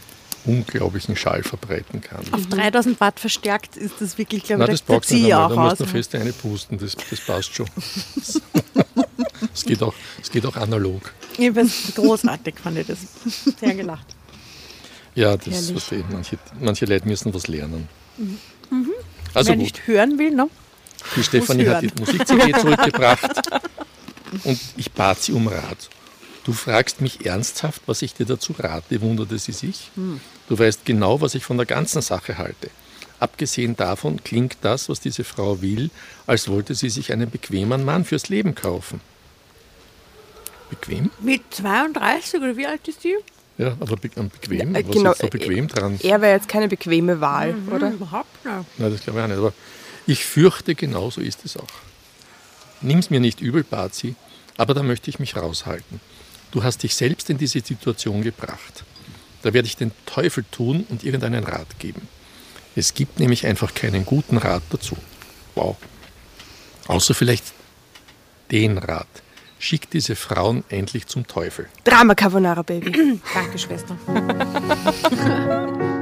unglaublichen Schall verbreiten kann. Auf 3000 Watt verstärkt ist das wirklich, glaube ich, das da braucht ziehe nicht einmal. auch Da musst du fest eine pusten, das, das passt schon. Es geht, auch, es geht auch analog. Großartig fand ich das. Sehr gelacht. Ja, das Herrlich. verstehe ich. Manche, manche Leute müssen was lernen. Mhm. Also Wer gut, nicht hören will, ne? die Stefanie hat die. Musik-CD zurückgebracht und ich bat sie um Rat. Du fragst mich ernsthaft, was ich dir dazu rate, wunderte sie sich. Hm. Du weißt genau, was ich von der ganzen Sache halte. Abgesehen davon klingt das, was diese Frau will, als wollte sie sich einen bequemen Mann fürs Leben kaufen. Bequem? Mit 32 oder wie alt ist die? Ja, aber be am bequem? Ja, äh, Was genau, ist da bequem dran? Er wäre jetzt keine bequeme Wahl, oder? Überhaupt nicht. Nein, das glaube ich auch nicht. Aber ich fürchte, genau so ist es auch. Nimm's mir nicht übel, bat sie, aber da möchte ich mich raushalten. Du hast dich selbst in diese Situation gebracht. Da werde ich den Teufel tun und irgendeinen Rat geben. Es gibt nämlich einfach keinen guten Rat dazu. Wow. Außer vielleicht den Rat. Schick diese Frauen endlich zum Teufel. Drama Carbonara Baby. Danke, Schwester.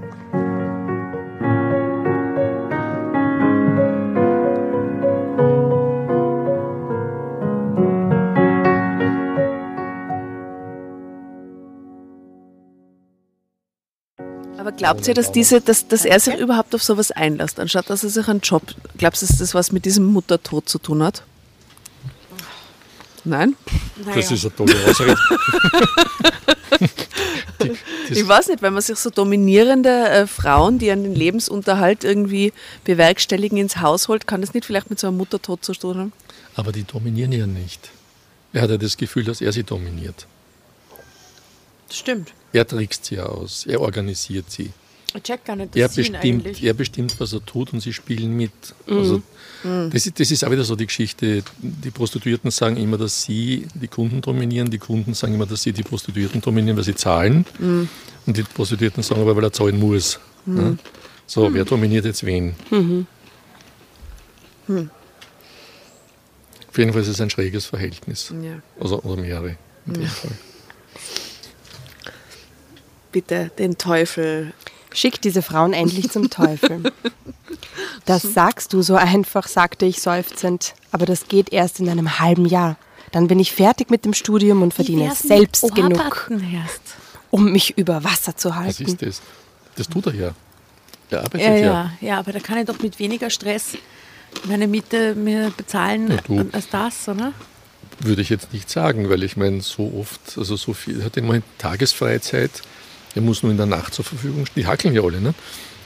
Aber glaubt ihr, dass, diese, dass, dass er sich überhaupt auf sowas einlässt, anstatt dass er sich einen Job. Glaubt ihr, dass das was mit diesem Muttertod zu tun hat? Nein? Das ist eine tolle Ausrede. Die- das- Ich weiß nicht, wenn man sich so dominierende äh, Frauen, die einen Lebensunterhalt irgendwie bewerkstelligen, ins Haus holt, kann das nicht vielleicht mit so einem Muttertod zu tun haben? Aber die dominieren ja nicht. Er hat ja das Gefühl, dass er sie dominiert. Stimmt. Er trickst sie aus, er organisiert sie. Ich check gar nicht Er bestimmt, eigentlich. er bestimmt, was er tut und sie spielen mit. Also, das, ist, das ist auch wieder so die Geschichte. Die Prostituierten sagen immer, dass sie die Kunden dominieren. Die Kunden sagen immer, dass sie die Prostituierten dominieren, weil sie zahlen. Und die Prostituierten sagen aber, weil er zahlen muss. Ja? So, wer dominiert jetzt wen? Auf jeden Fall ist es ein schräges Verhältnis. Ja. Also, oder mehrere. In dem Fall. Bitte den Teufel. Schick diese Frauen endlich zum Teufel. Das sagst du so einfach, sagte ich seufzend. Aber das geht erst in einem halben Jahr. Dann bin ich fertig mit dem Studium und verdiene selbst genug, Erst. um mich über Wasser zu Was halten. ist das? Das tut er ja. Er arbeitet Ja, ja. ja, ja, aber da kann ich doch mit weniger Stress meine Miete mir bezahlen Ja, als das, oder? Würde ich jetzt nicht sagen, weil ich meine, so oft, also so viel, er hat immer Tagesfreizeit, er muss nur in der Nacht zur Verfügung stehen, die hackeln ja alle, ne?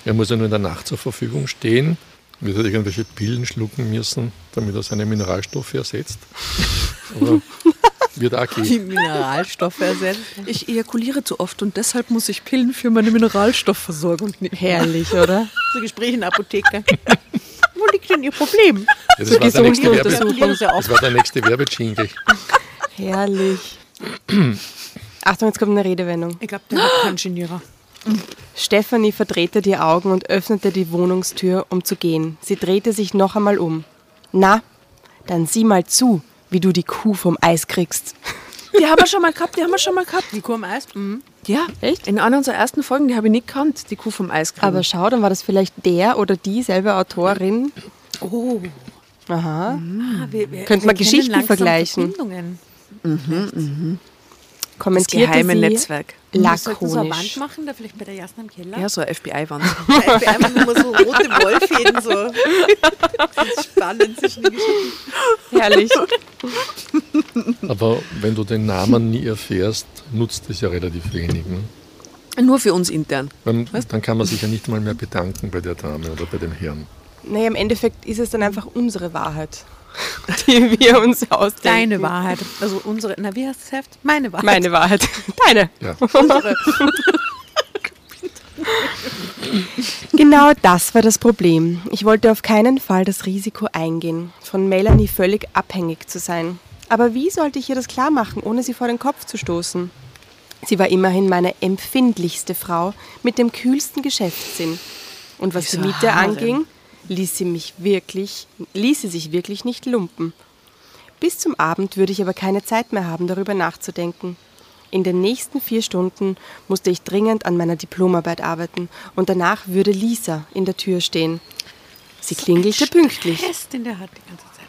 Er muss ja nur in der Nacht zur Verfügung stehen, wird er irgendwelche Pillen schlucken müssen, damit er seine Mineralstoffe ersetzt. Aber wird auch gehen. Mineralstoffe ersetzt. Ich ejakuliere zu oft und deshalb muss ich Pillen für meine Mineralstoffversorgung nehmen. Herrlich, oder? So Gespräch in der Apotheke. Wo liegt denn Ihr Problem? Ja, das, war der nächste Werbe, das war der nächste Werbejingle. Herrlich. Achtung, jetzt kommt eine Redewendung. Ich glaube, der hat keinen Genierer. Stefanie verdrehte die Augen und öffnete die Wohnungstür, um zu gehen. Sie drehte sich noch einmal um. Na, dann sieh mal zu, wie du die Kuh vom Eis kriegst. Die haben wir schon mal gehabt, die haben wir schon mal gehabt. Die Kuh am Eis? Mhm. Ja, echt? In einer unserer ersten Folgen, die habe ich nicht gekannt, die Kuh vom Eiskriegen. Aber schau, dann war das vielleicht der oder dieselbe Autorin. Oh. Aha. Ah, wir, wir, Könnte wir man Geschichten vergleichen. Verbindungen. das Kommentierte geheime sie Netzwerk. Wir sollten so eine Wand lakonisch. machen, da vielleicht bei der Jasna im Keller. Ja, so eine FBI-Wand. Ist einfach nur so rote Wollfäden so. Das ist spannend zwischen den Geschichten. Herrlich. Aber wenn du den Namen nie erfährst, nutzt es ja relativ wenig. Ne? Nur für uns intern. Dann, dann kann man sich ja nicht mal mehr bedanken bei der Dame oder bei dem Herrn. Naja, im Endeffekt ist es dann einfach unsere Wahrheit, die wir uns ausdenken. Deine Wahrheit. Also unsere, na wie heißt das Heft? Meine Wahrheit. Meine Wahrheit. Deine. Ja. Genau das war das Problem. Ich wollte auf keinen Fall das Risiko eingehen, von Melanie völlig abhängig zu sein. Aber wie sollte ich ihr das klar machen, ohne sie vor den Kopf zu stoßen? Sie war immerhin meine empfindlichste Frau mit dem kühlsten Geschäftssinn. Und was die Wieso Miete Harem? anging, ließ sie mich wirklich, ließ sie sich wirklich nicht lumpen. Bis zum Abend würde ich aber keine Zeit mehr haben, darüber nachzudenken. In den nächsten vier Stunden musste ich dringend an meiner Diplomarbeit arbeiten und danach würde Lisa in der Tür stehen. Sie klingelte pünktlich. In der hat die ganze Zeit.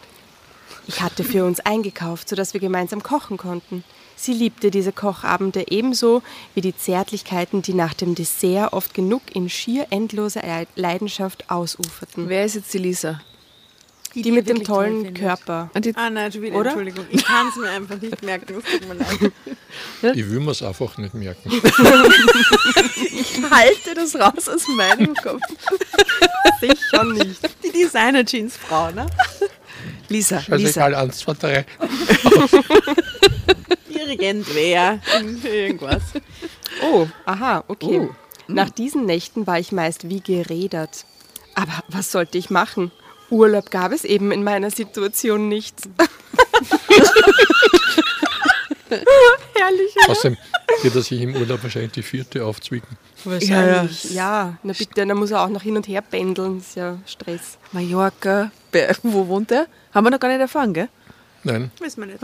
Ich hatte für uns eingekauft, sodass wir gemeinsam kochen konnten. Sie liebte diese Kochabende ebenso wie die Zärtlichkeiten, die nach dem Dessert oft genug in schier endloser Leidenschaft ausuferten. Wer ist jetzt die Lisa? Die, mit dem tollen Körper. Ah nein, schon wieder, Oder? Entschuldigung. Ich kann es mir einfach nicht merken. Es tut mir leid. Ich will mir es einfach nicht merken. Halte das raus aus meinem Kopf. Sicher nicht. Die Designer-Jeans-Frau, ne? Lisa, Also Lisa. eins, zwei, drei. Dirigent wer? Irgendwas. Oh, aha, okay. Oh. Nach diesen Nächten war ich meist wie gerädert. Aber was sollte ich machen? Urlaub gab es eben in meiner Situation nicht. Herrlich. Außerdem wird er sich im Urlaub wahrscheinlich die vierte aufzwicken. Wahrscheinlich. Ja, na bitte, dann muss er auch noch hin und her pendeln. Ist ja Stress. Mallorca. Wo wohnt er? Haben wir noch gar nicht erfahren, gell? Nein, Wissen wir nicht.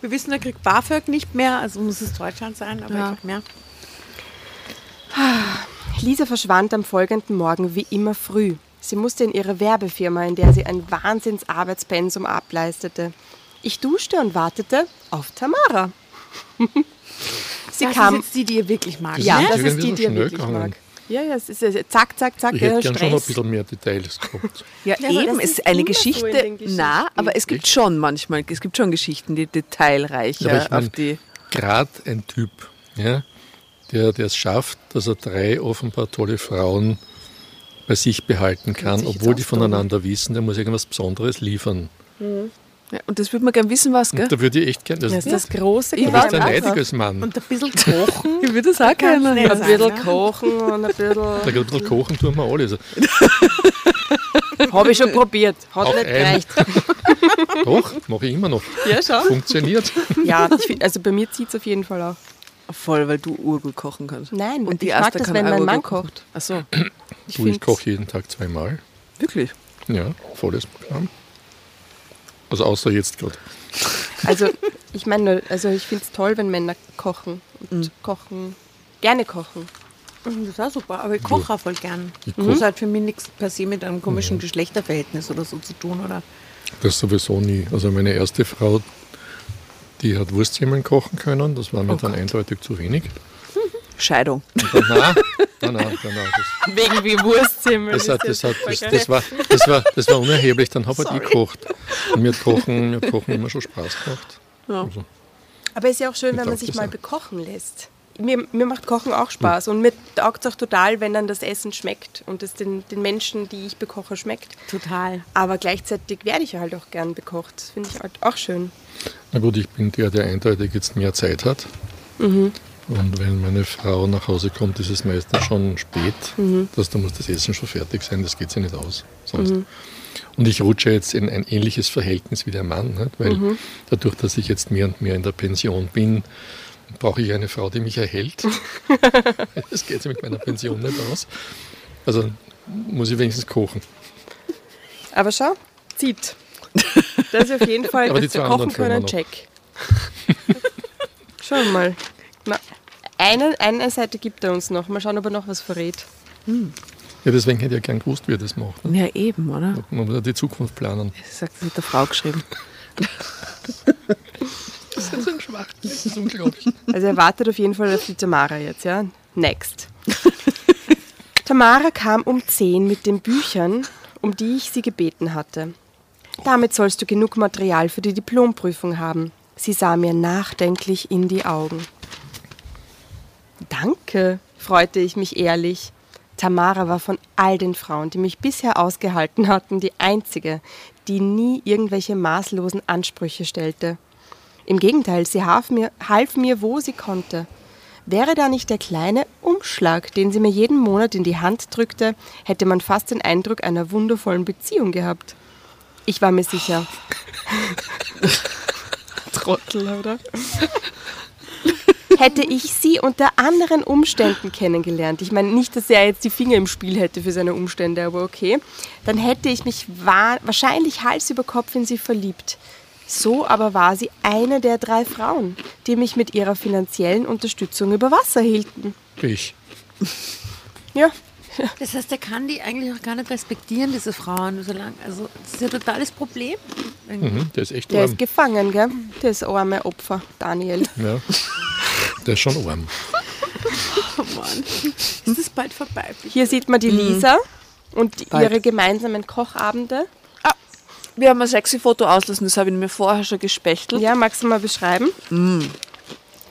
Wir wissen, er kriegt BAföG nicht mehr, also muss es Deutschland sein, aber Ja. einfach mehr. Lisa verschwand am folgenden Morgen wie immer früh. Sie musste in ihre Werbefirma, in der sie ein Wahnsinnsarbeitspensum ableistete. Ich duschte und wartete auf Tamara. sie das kam. ist jetzt die, die ihr wirklich mag. ja, ist das ist die, die schnell wirklich mag. Ja, ja, es ist ja zack, zack, zack, ich hätte ja, gern schon ein bisschen mehr Details gehabt. Ja, Ja, eben. Es ist eine so Geschichte. Geschichten. Na, aber es gibt schon manchmal, es gibt schon Geschichten, die detailreicher Aber ich mein, auf die. Gerade ein Typ, ja, der der es schafft, dass er drei offenbar tolle Frauen bei sich behalten kann, sich obwohl die voneinander wissen, der muss irgendwas Besonderes liefern. Ja, und das würde man gern wissen, was, gell? Und da würde ich echt gerne, das, Das ist das große du bist Gewalt. ein neidiges Mann. Und ein bisschen kochen. Ich würde das auch gerne. nicht Ein bisschen ne? kochen und ein bisschen. Da ein bisschen kochen tun wir alle. Also, Habe ich schon probiert. Hat Auch nicht gereicht. doch, mache ich immer noch. Ja, schau. Funktioniert. Ja, ich find, also bei mir zieht es auf jeden Fall auch. Voll, weil du urgut kochen kannst. Nein, Und die ich mag Asta das, kann wenn auch mein Mann kocht. Ach so, Ich Du, ich koche jeden Tag zweimal. wirklich? Ja, volles Programm. Also außer jetzt gerade. Also ich meine, also ich finde es toll, wenn Männer kochen und kochen, gerne kochen. Das ist auch super, aber ich koche auch voll gern. Ich Das hat für mich nichts per se mit einem komischen Geschlechterverhältnis oder so zu tun, oder? Das sowieso nie. Also meine erste Frau, die hat Wurstsemmeln kochen können. Das war mir dann eindeutig zu wenig. Scheidung. Nein, nein, nein, das, Wegen wie Wurstzimmer. das, hat, das, hat, das, das, war, das, war, das war unerheblich. Dann habe ich gekocht. Und mir hat Kochen, mir hat Kochen immer schon Spaß gemacht. Also, Aber es ist ja auch schön, wenn man sich mal auch. bekochen lässt. Mir, mir macht Kochen auch Spaß und mir taugt es auch total, wenn dann das Essen schmeckt und es den, den Menschen, die ich bekoche, schmeckt. Total. Aber gleichzeitig werde ich halt auch gern bekocht. Das finde ich halt auch schön. na gut, ich bin der, der eindeutig jetzt mehr Zeit hat. Und wenn meine Frau nach Hause kommt, ist es meistens schon spät. dass da muss das Essen schon fertig sein, das geht sich nicht aus. Sonst. Und ich rutsche jetzt in ein ähnliches Verhältnis wie der Mann, nicht? weil dadurch, dass ich jetzt mehr und mehr in der Pension bin, brauche ich eine Frau, die mich erhält. das geht sich mit meiner Pension nicht aus. Also muss ich wenigstens kochen. Aber schau, zieht. Das ist auf jeden Fall, Aber die dass wir zwei kochen können, check. Schauen wir mal. Eine, eine Seite gibt er uns noch. Mal schauen, ob er noch was verrät. Ja, deswegen hätte ich ja gern gewusst, wie er das macht. Ja, eben, oder? Man muss ja die Zukunft planen. Das sagt sie mit der Frau geschrieben. Das ist ein Schwach. Das ist unglaublich. Also er wartet auf jeden Fall auf die Tamara jetzt, ja? Next. Tamara kam um 10 mit den Büchern, um die ich sie gebeten hatte. Damit sollst du genug Material für die Diplomprüfung haben. Sie sah mir nachdenklich in die Augen. Danke, freute ich mich ehrlich. Tamara war von all den Frauen, die mich bisher ausgehalten hatten, die einzige, die nie irgendwelche maßlosen Ansprüche stellte. Im Gegenteil, sie half mir, half mir, wo sie konnte. Wäre da nicht der kleine Umschlag, den sie mir jeden Monat in die Hand drückte, hätte man fast den Eindruck einer wundervollen Beziehung gehabt. Ich war mir sicher. Trottel, oder? Hätte ich sie unter anderen Umständen kennengelernt, ich meine nicht, dass er jetzt die Finger im Spiel hätte für seine Umstände, aber okay, dann hätte ich mich wa wahrscheinlich Hals über Kopf in sie verliebt. So aber war sie eine der drei Frauen, die mich mit ihrer finanziellen Unterstützung über Wasser hielten. Ich. Ja, Das heißt, er kann die eigentlich auch gar nicht respektieren, diese Frauen, so lang. Also, das ist ja ein totales Problem. Mhm, der ist echt der arm. ist gefangen, gell? Der ist arme Opfer, Daniel. Ja. Der ist schon arm. Oh Mann. Ist das bald vorbei? Hier sieht man die Lisa und die- Bald. ihre gemeinsamen Kochabende. Ah, Wir haben ein sexy Foto auslassen, das habe ich mir vorher schon gespechtelt. Ja, magst du mal beschreiben?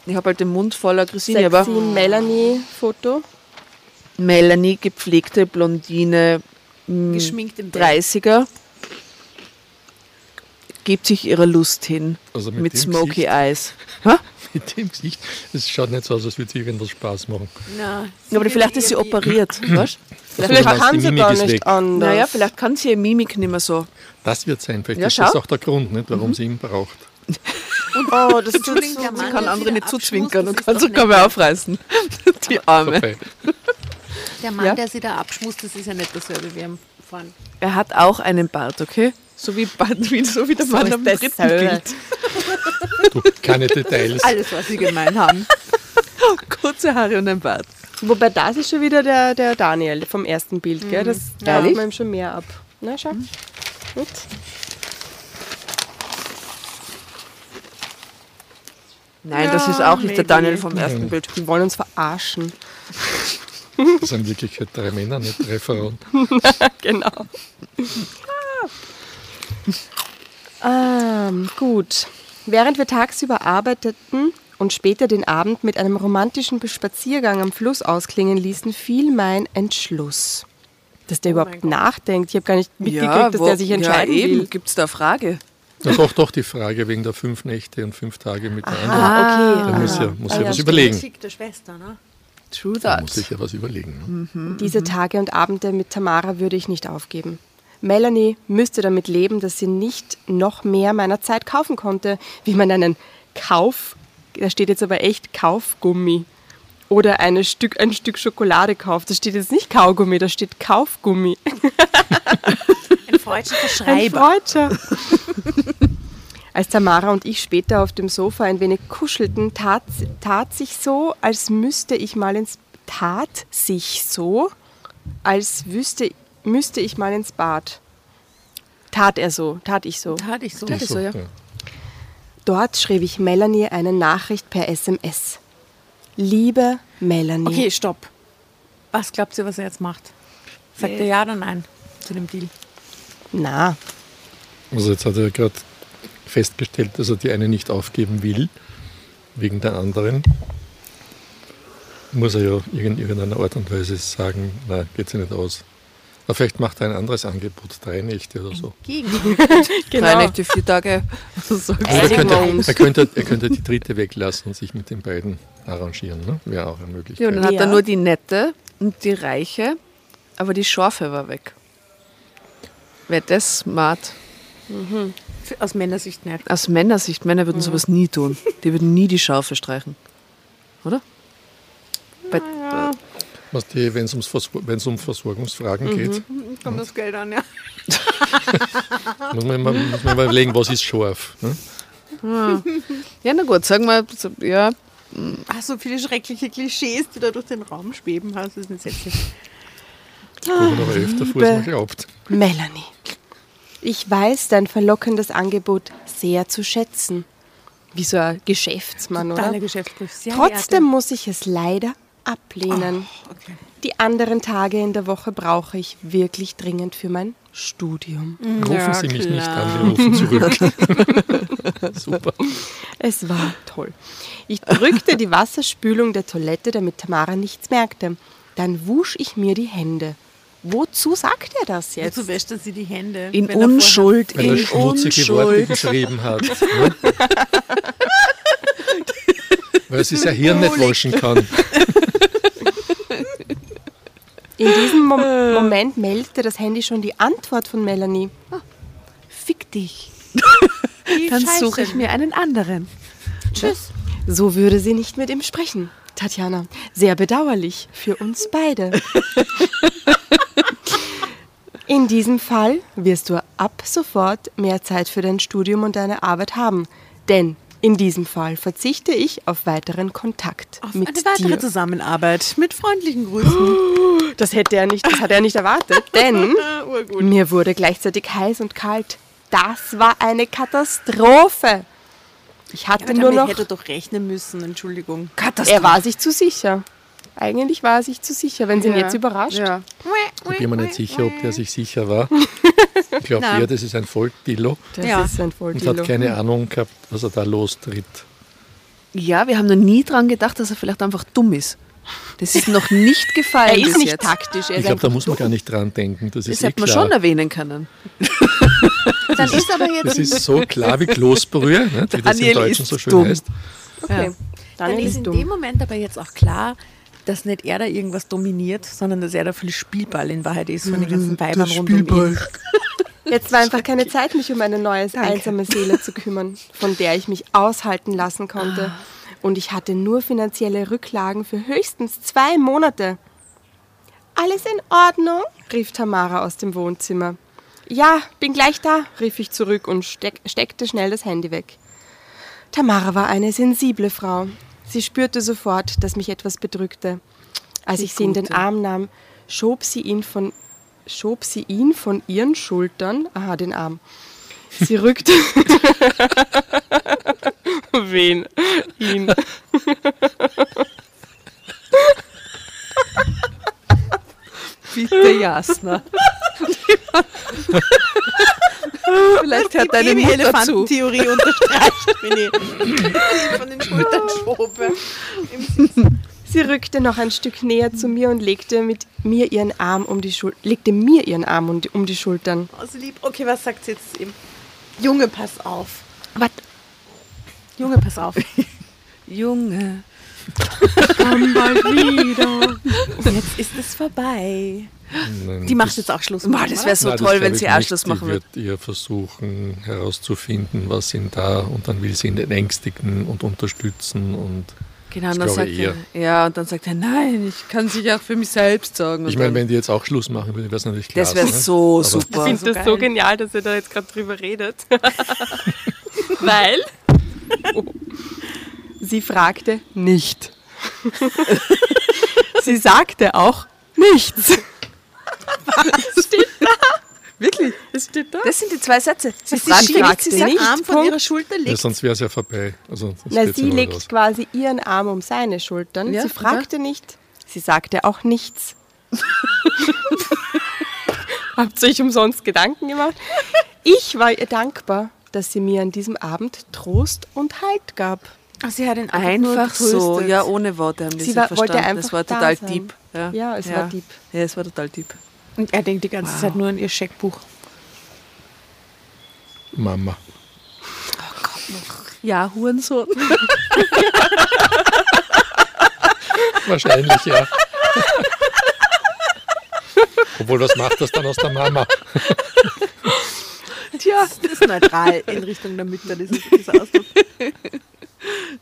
Ich habe halt den Mund voller Christine, aber Sexy Melanie-Foto. Melanie, gepflegte Blondine, Geschminkt im Bett. 30er, gibt sich ihrer Lust hin. Also mit mit dem Smoky Gesicht. Eyes. Hä? Mit dem Gesicht, es schaut nicht so aus, als würde sie irgendwas Spaß machen. Ja, aber vielleicht ist sie operiert, weißt Vielleicht du meinst, kann sie Mimik gar nicht weg. anders. Naja, vielleicht kann sie ihre Mimik nicht mehr so. Das wird sein, vielleicht Ja, ist das schau. auch der Grund, nicht, warum sie ihn braucht. Oh, das der Sie Mann, kann der andere nicht zuzwinkern und kann das sogar mehr nicht aufreißen. Die Arme. Der Mann, Ja. der sie da abschmust, das ist ja nicht dasselbe wie am Fahren. Er hat auch einen Bart, okay? So wie, wie, so wie der Mann ist am das dritten so. Bild. Du, keine Details. Alles, was sie gemein haben. Kurze Haare und ein Bart. Wobei das ist schon wieder der, der Daniel vom ersten Bild, gell? Das da Ehrlich? hat man ihm schon mehr ab. Na, schau. Gut. Nein, das ist auch nicht der Daniel vom ersten Bild. Die wollen uns verarschen. Das sind in Wirklichkeit drei Männer, nicht drei Frauen. Genau. ähm, gut. Während wir tagsüber arbeiteten und später den Abend mit einem romantischen Spaziergang am Fluss ausklingen ließen, fiel mein Entschluss. Dass der überhaupt nachdenkt. Ich habe gar nicht mitgekriegt, dass der sich entscheiden ja, eben. will. Gibt es da eine Frage? Ja, doch, doch, die Frage wegen der fünf Nächte und fünf Tage mit der anderen. Ah, okay. Da muss ja, muss ja ja, was überlegen. Schickte Schwester, ne? True Da that. muss ich ja was überlegen. Ne? Diese Tage und Abende mit Tamara würde ich nicht aufgeben. Melanie müsste damit leben, dass sie nicht noch mehr meiner Zeit kaufen konnte, wie man einen Kauf, da steht jetzt aber echt Kaufgummi, oder eine Stück, ein Stück Schokolade kauft. Da steht jetzt nicht Kaugummi, da steht Kaufgummi. Ein freudscher Ein Verschreiber. Freudscher. Als Tamara und ich später auf dem Sofa ein wenig kuschelten, tat, tat sich so, als müsste ich mal ins tat sich so, als wüsste, müsste ich mal ins Bad. Tat er so, tat ich so. Tat ich so. Das ist so, ja. Dort schrieb ich Melanie eine Nachricht per SMS. Liebe Melanie. Okay, stopp. Was glaubt ihr, was er jetzt macht? Sagt er ja oder nein zu dem Deal? Na, Also jetzt hat er gerade festgestellt, dass er die eine nicht aufgeben will, wegen der anderen. Muss er ja in irgendeiner Art und Weise sagen, nein, geht sich nicht aus. Aber vielleicht macht er ein anderes Angebot, drei Nächte oder so. Gegen. Drei genau. Nächte, vier Tage. So. Also er, könnte, er, könnte, er könnte die dritte weglassen und sich mit den beiden arrangieren. Ne? Wäre auch eine Möglichkeit. Ja, und dann hat Ja. er nur die nette und die reiche, aber die scharfe war weg. Wäre das smart? Für- Aus Männersicht nicht. Aus Männersicht, Männer würden sowas nie tun. Die würden nie die Scharfe streichen. Oder? Bei, wenn es um Versorgungsfragen geht, Kommt das Geld an, ja. muss man, immer, muss man mal überlegen, was ist scharf. Ne? ja, na gut, sagen wir, so, ja, Ach, so viele schreckliche Klischees, die da durch den Raum schweben. Das ist nicht sexy. Kommen aber öfter vor, als man glaubt. Melanie. Ich weiß dein verlockendes Angebot sehr zu schätzen. Wie so ein Geschäftsmann, oder? Totaler Geschäftsbrief. Sehr Trotzdem muss ich es leider ablehnen. geehrte- Okay. Die anderen Tage in der Woche brauche ich wirklich dringend für mein Studium. Rufen Sie mich nicht an, wir rufen zurück. Super. Es war toll. Ich drückte die Wasserspülung der Toilette, damit Tamara nichts merkte. Dann wusch ich mir die Hände. Wozu sagt er das jetzt? Wozu wäscht er sie die Hände? in wenn er vorher- Unschuld, Weil er in schmutzige Worte Unschuld. geschrieben hat. Ne? Weil er sich sein Hirn nicht waschen kann. In diesem Mom Moment meldete das Handy schon die Antwort von Melanie. Ah, Fick dich. Dann suche ich mir einen anderen. Tschüss. So würde sie nicht mit ihm sprechen. Tatjana, sehr bedauerlich für uns beide. In diesem Fall wirst du ab sofort mehr Zeit für dein Studium und deine Arbeit haben. Denn in diesem Fall verzichte ich auf weiteren Kontakt Auf mit eine weitere dir. Zusammenarbeit mit freundlichen Grüßen. Das hätte er nicht, das hat er nicht erwartet, denn mir wurde gleichzeitig heiß und kalt. Das war eine Katastrophe. Ich hatte Aber nur noch. hätte er doch rechnen müssen, Entschuldigung. Er war sich zu sicher. Eigentlich war er sich zu sicher, wenn sie ihn Ja. jetzt überrascht. Ja. Ich bin mir nicht sicher, ob der sich sicher war. Ich glaube eher, das ist ein Vollpillow Das Ja. ist ein und Volldillo. hat keine Ahnung gehabt, was er da lostritt. Ja, wir haben noch nie dran gedacht, dass er vielleicht einfach dumm ist. Das ist noch nicht Er gefallen ist bis nicht jetzt. taktisch, er Ich ist glaube, da muss man gar nicht dran denken. Das Das ist eh hätte man schon erwähnen können. Dann ist aber jetzt Das ist so klar wie Kloßbrühe, nicht? wie das im Daniel Deutschen ist so schön dumm. heißt. Okay. Dann Daniel ist ist in dumm. dem Moment aber jetzt auch klar, dass nicht er da irgendwas dominiert, sondern dass er da viel Spielball in Wahrheit ist von den ganzen Weibern rund um ihn. Jetzt war einfach keine Zeit, mich um eine neue einsame Seele zu kümmern, von der ich mich aushalten lassen konnte. Und ich hatte nur finanzielle Rücklagen für höchstens zwei Monate. Alles in Ordnung? rief Tamara aus dem Wohnzimmer. Ja, bin gleich da, rief ich zurück und steck, steckte schnell das Handy weg. Tamara war eine sensible Frau. Sie spürte sofort, dass mich etwas bedrückte. Als ich sie in den Gute. Arm nahm, schob sie ihn von schob sie ihn von ihren Schultern, aha, den Arm. Sie rückte. Wen? Ihn. Bitte, Jasna. Vielleicht hört deine Mutter. Elefantentheorie unterstreicht, wenn ich von den Schultern schobe. Sie rückte noch ein Stück näher zu mir und legte mit mir ihren Arm um die Schul legte mir ihren Arm um die, um die Schultern. Also lieb. Okay, was sagt sie jetzt eben? Junge, pass auf. Was? Junge, pass auf. Junge. Jetzt ist es vorbei. Nein, Die macht das- jetzt auch Schluss. Boah, das wäre so Nein, toll, wenn ich sie nicht. Anschluss machen Die würde. wird ihr versuchen herauszufinden, was ihn da und dann will sie ihn ängstigen und unterstützen und Genau, Das und dann sagt ich er, ja, und dann sagt er, nein, ich kann sich auch für mich selbst sorgen. Ich meine, wenn die jetzt auch Schluss machen würde, wäre es natürlich klar. das wäre so Ich super. finde so das so genial, dass ihr da jetzt gerade drüber redet. Weil sie fragte nicht. sie sagte auch nichts. Was steht da? Wirklich? Es steht da. Das sind die zwei Sätze. Sie Sie schiebt sie nicht. nicht. Arm von Punkt. ihrer Schulter Ja, legt. sonst wäre es ja vorbei. Also, sonst Na, sie ja legt raus. quasi ihren Arm um seine Schultern. Ja, sie fragte nicht. Sie sagte auch nichts. Habt ihr euch umsonst Gedanken gemacht? Ich war ihr dankbar, dass sie mir an diesem Abend Trost und Halt gab. Ach, sie hat ihn einfach, nur Einfach so, ja, ohne Worte haben die Sie war- verstanden. wollte einfach das war da total sein. deep. Ja, Ja, es war deep. Ja, es war total deep. Und er denkt die ganze Zeit nur an ihr Scheckbuch. Mama. Ja, Hurensohn. Wahrscheinlich, ja. Obwohl, was macht das dann aus der Mama? Tja, das ist neutral in Richtung der Mütter, das ist dieser Ausdruck.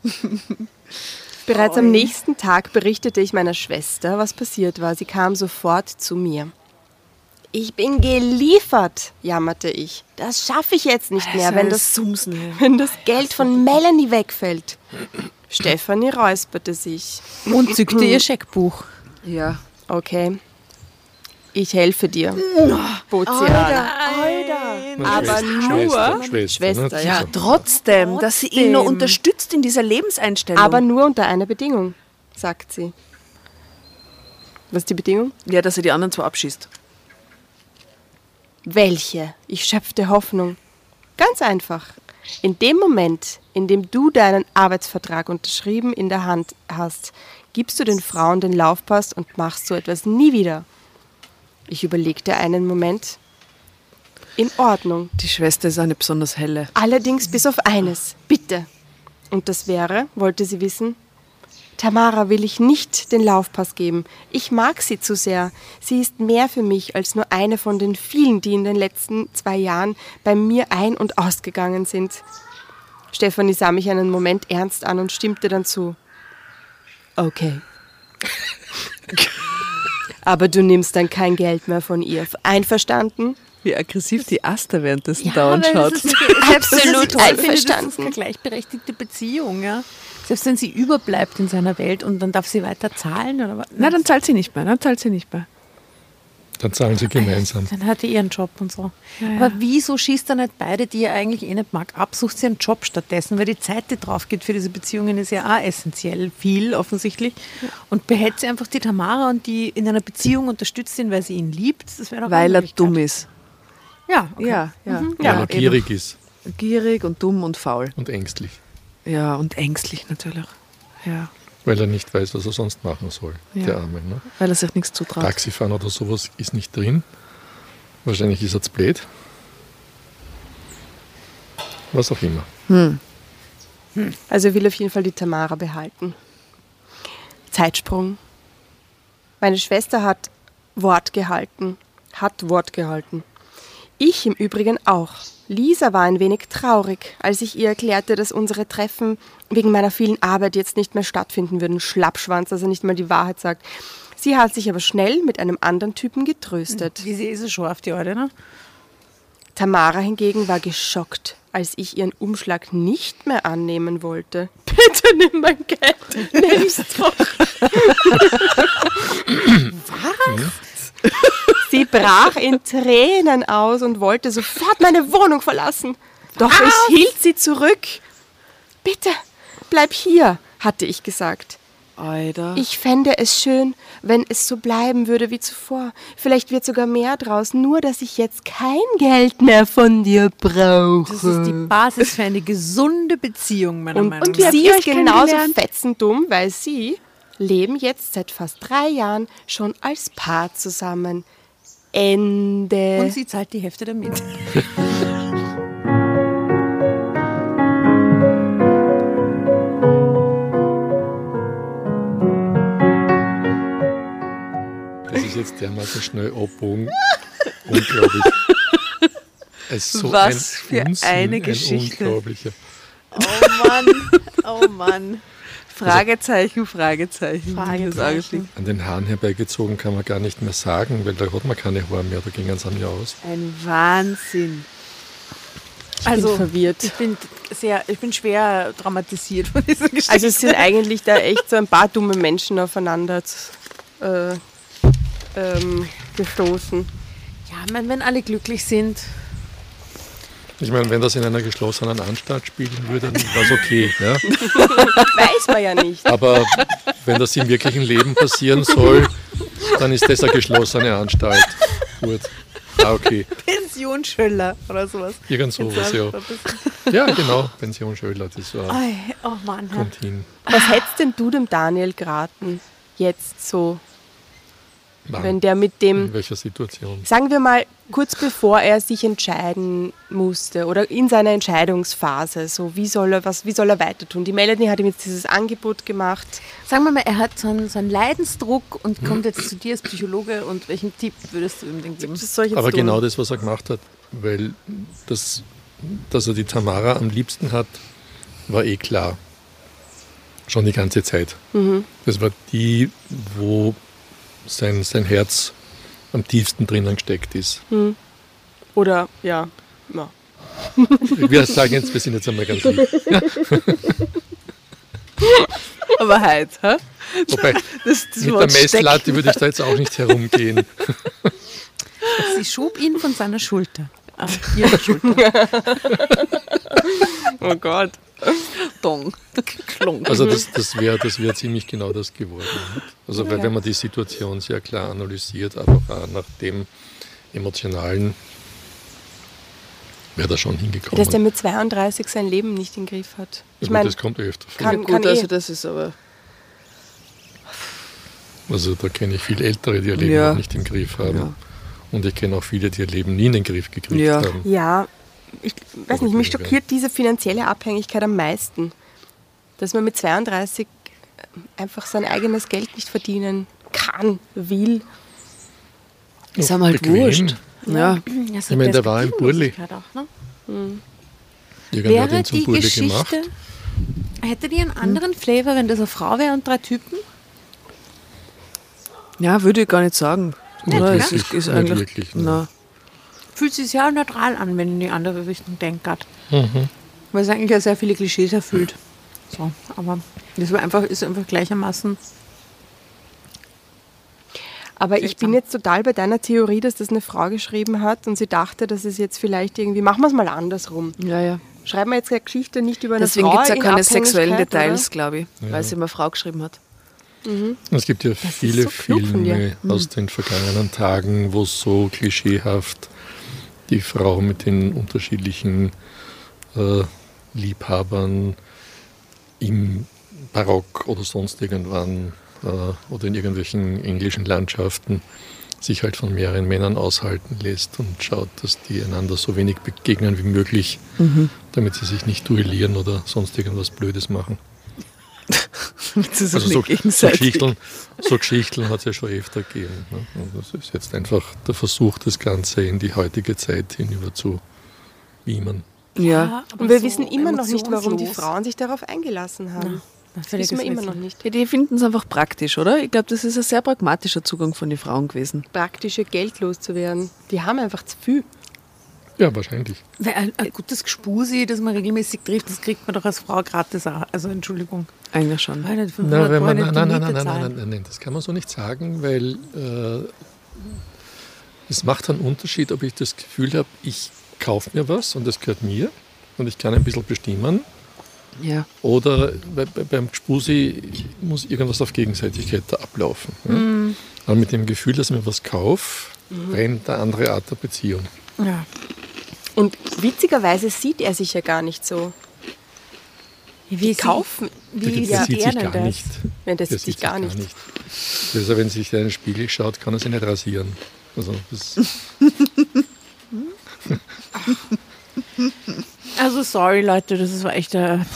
Bereits am nächsten Tag berichtete ich meiner Schwester, was passiert war. Sie kam sofort zu mir. Ich bin geliefert, jammerte ich. Das schaffe ich jetzt nicht mehr, wenn das, wenn das Geld von Melanie wegfällt. Stefanie räusperte sich. Und zückte ihr Scheckbuch. Ja. Okay, ich helfe dir, bot sie an. Na, Aber Schwester, nur Schwester, Schwester, Schwester, ne? ja. Trotzdem, dass sie ihn nur Trotzdem. unterstützt in dieser Lebenseinstellung. Aber nur unter einer Bedingung, sagt sie. Was ist die Bedingung? ja, dass er die anderen zwei abschießt. Welche? Ich schöpfte Hoffnung. Ganz einfach. In dem Moment, in dem du deinen Arbeitsvertrag unterschrieben in der Hand hast, gibst du den Frauen den Laufpass und machst so etwas nie wieder. Ich überlegte einen Moment. In Ordnung. Die Schwester ist eine besonders helle. Allerdings bis auf eines. Bitte. Und das wäre, wollte sie wissen, Tamara will ich nicht den Laufpass geben. Ich mag sie zu sehr. Sie ist mehr für mich als nur eine von den vielen, die in den letzten zwei Jahren bei mir ein- und ausgegangen sind. Stefanie sah mich einen Moment ernst an und stimmte dann zu. Okay. Aber du nimmst dann kein Geld mehr von ihr. Einverstanden? Wie aggressiv die Asta währenddessen Ja, dauernd schaut. das ist Absolut finde, das ist einverstanden. eine gleichberechtigte Beziehung, ja. Selbst wenn sie überbleibt in seiner Welt und dann darf sie weiter zahlen oder was? Na, dann zahlt sie nicht mehr. Dann zahlt sie nicht mehr. Dann zahlen sie gemeinsam. Dann hat er ihren Job und so. Aber wieso schießt er nicht beide, die er eigentlich eh nicht mag, ab? Sucht sie einen Job stattdessen, weil die Zeit, die drauf geht für diese Beziehungen, ist ja auch essentiell viel offensichtlich. Und behält sie einfach die Tamara und die in einer Beziehung unterstützt ihn, weil sie ihn liebt. Das wäre doch Weil er dumm ist. Ja, okay. Ja, ja. weil Ja, er eben. gierig ist Gierig und dumm und faul. und ängstlich, Ja, und ängstlich natürlich. Ja, weil er nicht weiß, was er sonst machen soll, Ja. der Arme. Ne? weil er sich nichts zutraut. Taxifahren oder sowas ist nicht drin. Wahrscheinlich ist er zu blöd. Was auch immer. Also will auf jeden Fall die Tamara behalten. Zeitsprung. Meine Schwester hat Wort gehalten. Hat Wort gehalten. Ich im Übrigen auch. Lisa war ein wenig traurig, als ich ihr erklärte, dass unsere Treffen wegen meiner vielen Arbeit jetzt nicht mehr stattfinden würden. Schlappschwanz, dass er nicht mal die Wahrheit sagt. Sie hat sich aber schnell mit einem anderen Typen getröstet. Wie sie ist es schon auf die Alte, ne? Tamara hingegen war geschockt, als ich ihren Umschlag nicht mehr annehmen wollte. Bitte nimm mein Geld, nimm's doch. Was? Sie brach in Tränen aus und wollte sofort meine Wohnung verlassen. Doch ich hielt sie zurück. Bitte, bleib hier, hatte ich gesagt. Alter. Ich fände es schön, wenn es so bleiben würde wie zuvor. Vielleicht wird sogar mehr draus, nur dass ich jetzt kein Geld mehr von dir brauche. Das ist die Basis für eine gesunde Beziehung, meiner und, Meinung und nach. sie ihr ist genauso fetzendumm, weil sie leben jetzt seit fast drei Jahren schon als Paar zusammen. Ende. Und sie zahlt die Hälfte damit. Das ist jetzt dermaßen schnell abbogen. Unglaublich. Es ist so Was ein für Unsinn, eine Geschichte. Ein. Oh Mann, oh Mann. Fragezeichen, Fragezeichen. Fragezeichen. Augenblick. An den Haaren herbeigezogen kann man gar nicht mehr sagen, weil da hat man keine Haare mehr, da gingen sie an mir aus. Ein Wahnsinn. Also, verwirrt. Ich bin sehr, ich bin schwer traumatisiert von dieser Geschichte. Also es sind eigentlich da echt so ein paar dumme Menschen aufeinander äh, ähm, gestoßen. ja, ich meine, wenn alle glücklich sind, Ich meine, wenn das in einer geschlossenen Anstalt spielen würde, dann war es okay. Ja? Weiß man ja nicht. Aber wenn das im wirklichen Leben passieren soll, dann ist das eine geschlossene Anstalt. Gut. Ah, okay. Pension Schöller oder sowas. Irgend sowas, ja. Ja, genau. Pension Schöller, das war, Ei, Oh Mann. kommt hin. Was hättest denn du dem Daniel geraten? Jetzt so, Wann? wenn der mit In dem, welcher Situation? sagen wir mal, kurz bevor er sich entscheiden musste oder in seiner Entscheidungsphase, so wie soll er, was, wie soll er weiter tun? Die Melanie hat ihm jetzt dieses Angebot gemacht. Sagen wir mal, er hat so einen, so einen Leidensdruck und kommt jetzt zu dir als Psychologe und welchen Tipp würdest du ihm denn geben? Das soll ich jetzt Aber tun? genau das, was er gemacht hat, weil das, dass er die Tamara am liebsten hat, war eh klar. Schon die ganze Zeit. Das war die, wo sein, sein Herz am tiefsten drinnen gesteckt ist. Oder, ja, ja. Wir sagen jetzt, wir sind jetzt einmal ganz lieb. Aber heute, hä? Wobei, Das, das mit der Wort Messlatte stecken. würde ich da jetzt auch nicht herumgehen. Sie schob ihn von seiner Schulter. Auf ihre Schulter. Oh Gott. Dong. Klonk. Also das, das wäre das wär ziemlich genau das geworden. Also weil wenn man die Situation sehr klar analysiert, einfach auch nach dem emotionalen, wäre da schon hingekommen. Dass der mit 32 sein Leben nicht im Griff hat. Ich meine, das kommt öfter vor. kann- ja, gut, eh- also das ist aber. Also da kenne ich viel Ältere, die ihr Leben Ja. noch nicht im Griff haben. Ja. Und ich kenne auch viele, die ihr Leben nie in den Griff gekriegt Ja. haben. ja, ich weiß nicht, mich schockiert diese finanzielle Abhängigkeit am meisten. Dass man mit 32 einfach sein eigenes Geld nicht verdienen kann, will. Ist einem halt Bequem. wurscht. Ja. Ich meine, der war ein Burli. Auch, ne? Hat Wäre ihn zum die Burli Geschichte, gemacht. hätte die einen anderen Flavor, wenn das eine Frau wäre und drei Typen? ja, würde ich gar nicht sagen. Nicht wirklich, ist, ist nicht eigentlich. wirklich, ne. Fühlt sich sehr neutral an, wenn in die andere Richtung denkt. Mhm. Weil es eigentlich ja sehr viele Klischees erfüllt. So, aber das war einfach, ist einfach gleichermaßen. Aber ich bin jetzt total bei deiner Theorie, dass das eine Frau geschrieben hat und sie dachte, dass es jetzt vielleicht irgendwie, machen wir es mal andersrum. Ja, ja. Schreiben wir jetzt eine Geschichte nicht über eine Deswegen Frau gibt es ja in keine sexuellen Details, glaube ich, weil sie immer Frau geschrieben hat. Es gibt ja ist viele so. Filme aus den vergangenen Tagen, wo so klischeehaft die Frau mit den unterschiedlichen äh, Liebhabern im Barock oder sonst irgendwann äh, oder in irgendwelchen englischen Landschaften sich halt von mehreren Männern aushalten lässt und schaut, dass die einander so wenig begegnen wie möglich, mhm. damit sie sich nicht duellieren oder sonst irgendwas Blödes machen. also so, so, Geschichten, so Geschichten hat es ja schon öfter gegeben. Ne? Und das ist jetzt einfach der Versuch, das Ganze in die heutige Zeit hinüber zu beamen. Ja, und wir so wissen immer noch nicht, warum die Frauen sich darauf eingelassen haben. Ja. Das wissen wir immer noch nicht. Ja, die finden es einfach praktisch, oder? Ich glaube, das ist ein sehr pragmatischer Zugang von den Frauen gewesen. Praktische Geld loszuwerden. Die haben einfach zu viel. Ja, wahrscheinlich. Weil ein, ein gutes Gespusi, das man regelmäßig trifft, das kriegt man doch als Frau gratis auch. Also Entschuldigung. Eigentlich schon. Nein, nein, nein, nein, nein, nein, nein, nein, nein, das kann man so nicht sagen, weil äh, es macht einen Unterschied, ob ich das Gefühl habe, ich kaufe mir was und das gehört mir und ich kann ein bisschen bestimmen ja. Oder bei, bei, beim Gspusi muss irgendwas auf Gegenseitigkeit da ablaufen. Ja? Mhm. Aber mit dem Gefühl, dass ich mir was kaufe, mhm. rennt eine andere Art der Beziehung. Ja. Und witzigerweise sieht er sich ja gar nicht so. Wie kaufen? Wie der sieht sich gar das? nicht. Wenn das der sieht sich gar, nicht. nicht. Also wenn sich in den Spiegel schaut, kann er sich nicht rasieren. Also das Also sorry Leute, das war echt ein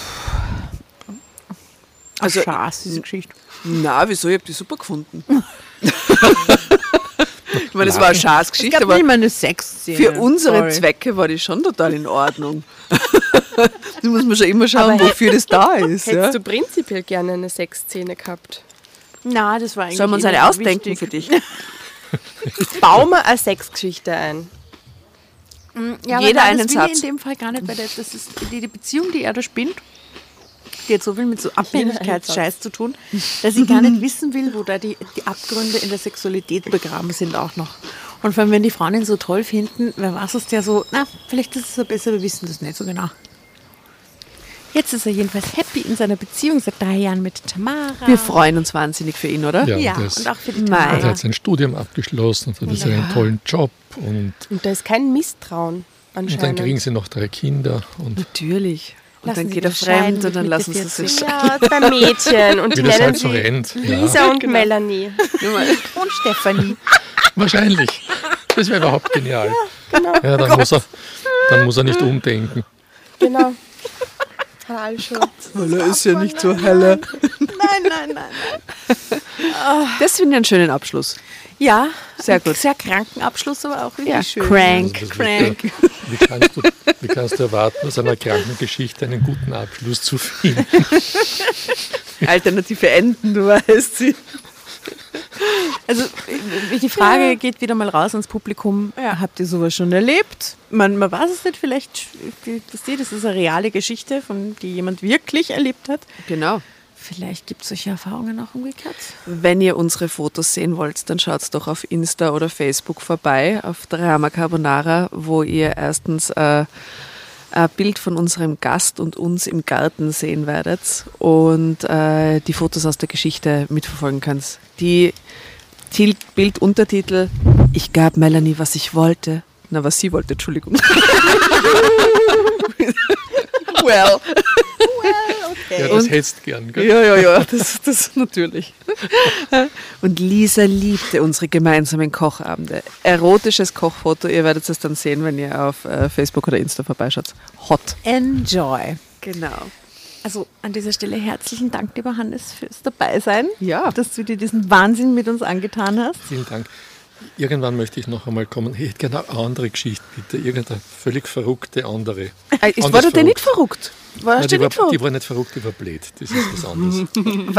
also, Schaß, diese Geschichte. Na, wieso? Ich habe die super gefunden. ich meine, es war eine Schaßgeschichte, aber eine Sexszene. für unsere sorry. Zwecke war die schon total in Ordnung. da muss man schon immer schauen, aber wofür das da ist. Hättest ja? du prinzipiell gerne eine Sexszene gehabt? Na, das war eigentlich Sollen wir uns eine ausdenken wichtig. für dich? Bau mal eine Sexgeschichte ein. Mm, ja, Jeder einen das Satz. in dem Fall gar nicht, weil das ist die, die Beziehung, die er da spinnt, die hat so viel mit so Abhängigkeitsscheiß zu tun, dass ich gar nicht wissen will, wo da die, die Abgründe in der Sexualität begraben sind auch noch. Und vor allem, wenn die Frauen ihn so toll finden, wer weiß es ja so, na, vielleicht ist es ja besser, wir wissen das nicht so genau. Jetzt ist er jedenfalls happy in seiner Beziehung seit drei Jahren mit Tamara. Wir freuen uns wahnsinnig für ihn, oder? Ja, ja und, und auch für die Tamara. Er hat sein Studium abgeschlossen und hat ja. einen tollen Job. Und, und da ist kein Misstrauen anscheinend. Und dann kriegen sie noch drei Kinder. Und Natürlich. Und lassen dann geht er fremd und dann lassen sie sich Ja, zwei Mädchen. Und die nennen halt so sie rennt. Lisa ja. und genau. Melanie. und Stefanie. Wahrscheinlich. Das wäre überhaupt genial. Ja, genau. ja dann, muss er, dann muss er nicht umdenken. Genau. Talschutz. Weil er ist ja nicht so heller. Nein, nein, nein, nein. Das finde ich einen schönen Abschluss. Ja, sehr gut. Sehr kranken Abschluss, aber auch richtig ja, schön. Crank, also crank. Wie kannst, du, wie kannst du erwarten, aus einer kranken Geschichte einen guten Abschluss zu finden? Alternative Enden, du weißt sie. Also die Frage ja. geht wieder mal raus ans Publikum. Ja. Habt ihr sowas schon erlebt? Man, man weiß es nicht, vielleicht, das ist eine reale Geschichte, von die jemand wirklich erlebt hat. Genau. Vielleicht gibt es solche Erfahrungen auch umgekehrt. Wenn ihr unsere Fotos sehen wollt, dann schaut doch auf Insta oder Facebook vorbei, auf Drama Carbonara, wo ihr erstens äh, ein Bild von unserem Gast und uns im Garten sehen werdet und äh, die Fotos aus der Geschichte mitverfolgen könnt. Die Bilduntertitel Ich gab Melanie, was ich wollte. Na, was sie wollte, Entschuldigung. well. Ja, das hättest du gern, gell? Ja, ja, ja, das, das natürlich. Und Lisa liebte unsere gemeinsamen Kochabende. Erotisches Kochfoto, ihr werdet es dann sehen, wenn ihr auf äh, Facebook oder Insta vorbeischaut. Hot. Enjoy. Genau. Also an dieser Stelle herzlichen Dank, lieber Hannes, fürs Dabeisein. Ja. Dass du dir diesen Wahnsinn mit uns angetan hast. Vielen Dank. Irgendwann möchte ich noch einmal kommen. Ich hätte gerne eine andere Geschichte, bitte. Irgendeine völlig verrückte andere. Äh, ist, war der nicht verrückt? War Nein, die, war, verrückt? die war nicht verrückt, die war blöd. Das ist was anderes.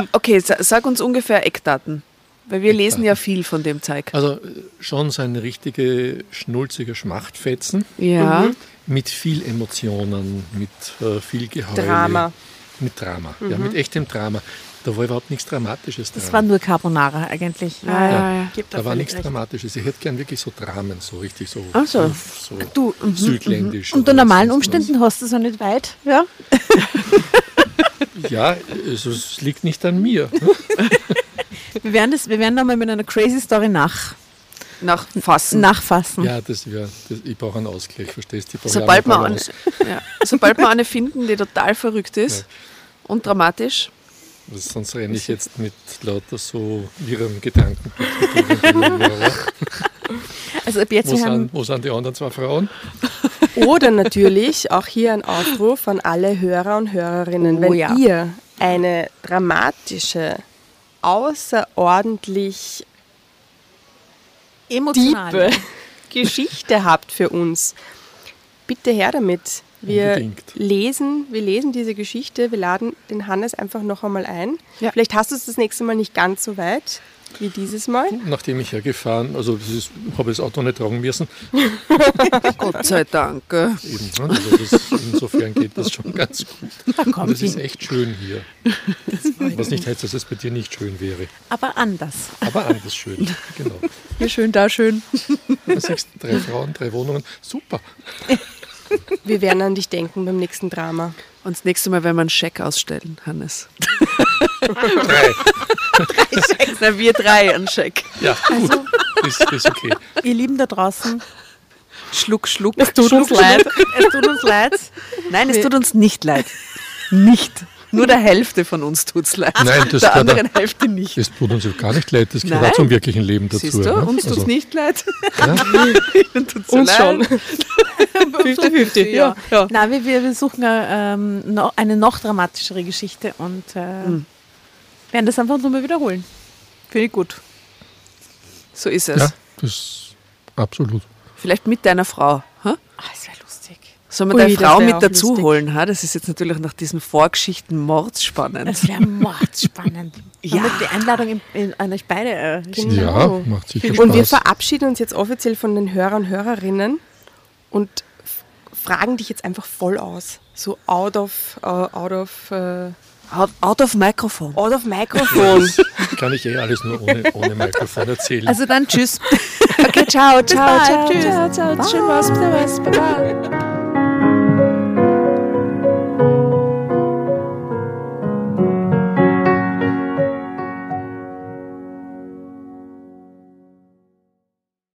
okay, sag uns ungefähr Eckdaten. Weil wir Eckdaten. lesen ja viel von dem Zeug. Also schon so ein richtige schnulziger Schmachtfetzen. Ja. Mhm. Mit viel Emotionen, mit äh, viel Geheule. Drama. Mit Drama, mhm. ja, mit echtem Drama. Da war überhaupt nichts Dramatisches dran. Das war nur Carbonara eigentlich. Ja, ja, ja. ja. Da war nichts recht. Dramatisches. Ich hätte gern wirklich so Dramen, so richtig so, Ach so. so du, mhm, südländisch. Mhm. Unter normalen Umständen hast du es auch nicht weit, ja? ja, also es liegt nicht an mir. wir werden, das, wir werden da mal mit einer Crazy Story nach nachfassen. Nachfassen. Ja, das wäre, ich brauche einen Ausgleich, verstehst du? Sobald, wir eine, ja, sobald wir eine finden, die total verrückt ist ja. und dramatisch. Also sonst renne ich jetzt mit lauter so wirren Gedanken. also ab jetzt wo, sind, wo sind die anderen zwei Frauen? Oder natürlich auch hier ein Aufruf an alle Hörer und Hörerinnen, oh, wenn ja. ihr eine dramatische, außerordentlich emotionale Geschichte habt für uns, bitte her damit. Wir Unbedingt. lesen, wir lesen diese Geschichte, wir laden den Hannes einfach noch einmal ein. Ja. Vielleicht hast du es das nächste Mal nicht ganz so weit wie dieses Mal. Nachdem ich hergefahren, also das habe ich das Auto nicht tragen müssen. Gott sei Dank. Eben, ne? also das, insofern geht das schon ganz gut. Und es ist echt schön hier. Was nicht heißt, dass es bei dir nicht schön wäre. Aber anders. Aber anders schön, genau. Hier schön, da schön. Du sagst, drei Frauen, drei Wohnungen, super. Wir werden an dich denken beim nächsten Drama. Und das nächste Mal werden wir einen Scheck ausstellen, Hannes. drei. drei Schecks. Na, wir drei, einen Scheck. Ja, gut. Also, ist, ist okay. Ihr Lieben da draußen, Schluck, Schluck. Es tut uns leid. Es tut uns leid. Nein, es tut uns nicht leid. Nicht. Nur der Hälfte von uns tut es leid. Nein, das der anderen Hälfte nicht. Es tut uns gar nicht leid, das gehört auch zum wirklichen Leben dazu. Siehst du, ne? uns also. tut es nicht leid. Ja? tut's uns leid. schon. 50-50, ja. ja. Nein, wir, wir suchen ähm, noch eine noch dramatischere Geschichte und äh, hm. werden das einfach nochmal wiederholen. Finde ich gut. So ist es. Ja, das absolut. Vielleicht mit deiner Frau. Huh? Ah, das wäre lustig. Sollen wir deine Frau mit dazu lustig. holen? Ha? Das ist jetzt natürlich nach diesen Vorgeschichten mordsspannend. Das wäre mordsspannend. ja. Damit die Einladung an euch beide äh, genau. Ja, macht sicher Spaß. Und wir verabschieden uns jetzt offiziell von den Hörern und Hörerinnen und fragen dich jetzt einfach voll aus. So out of, uh, out of uh, Out, out of Mikrofon. Out of Mikrofon. kann ich eh alles nur ohne, ohne Mikrofon erzählen. Also dann tschüss. okay, ciao, ciao, ciao, ciao, ciao, ciao. Schön was, was, bye bye.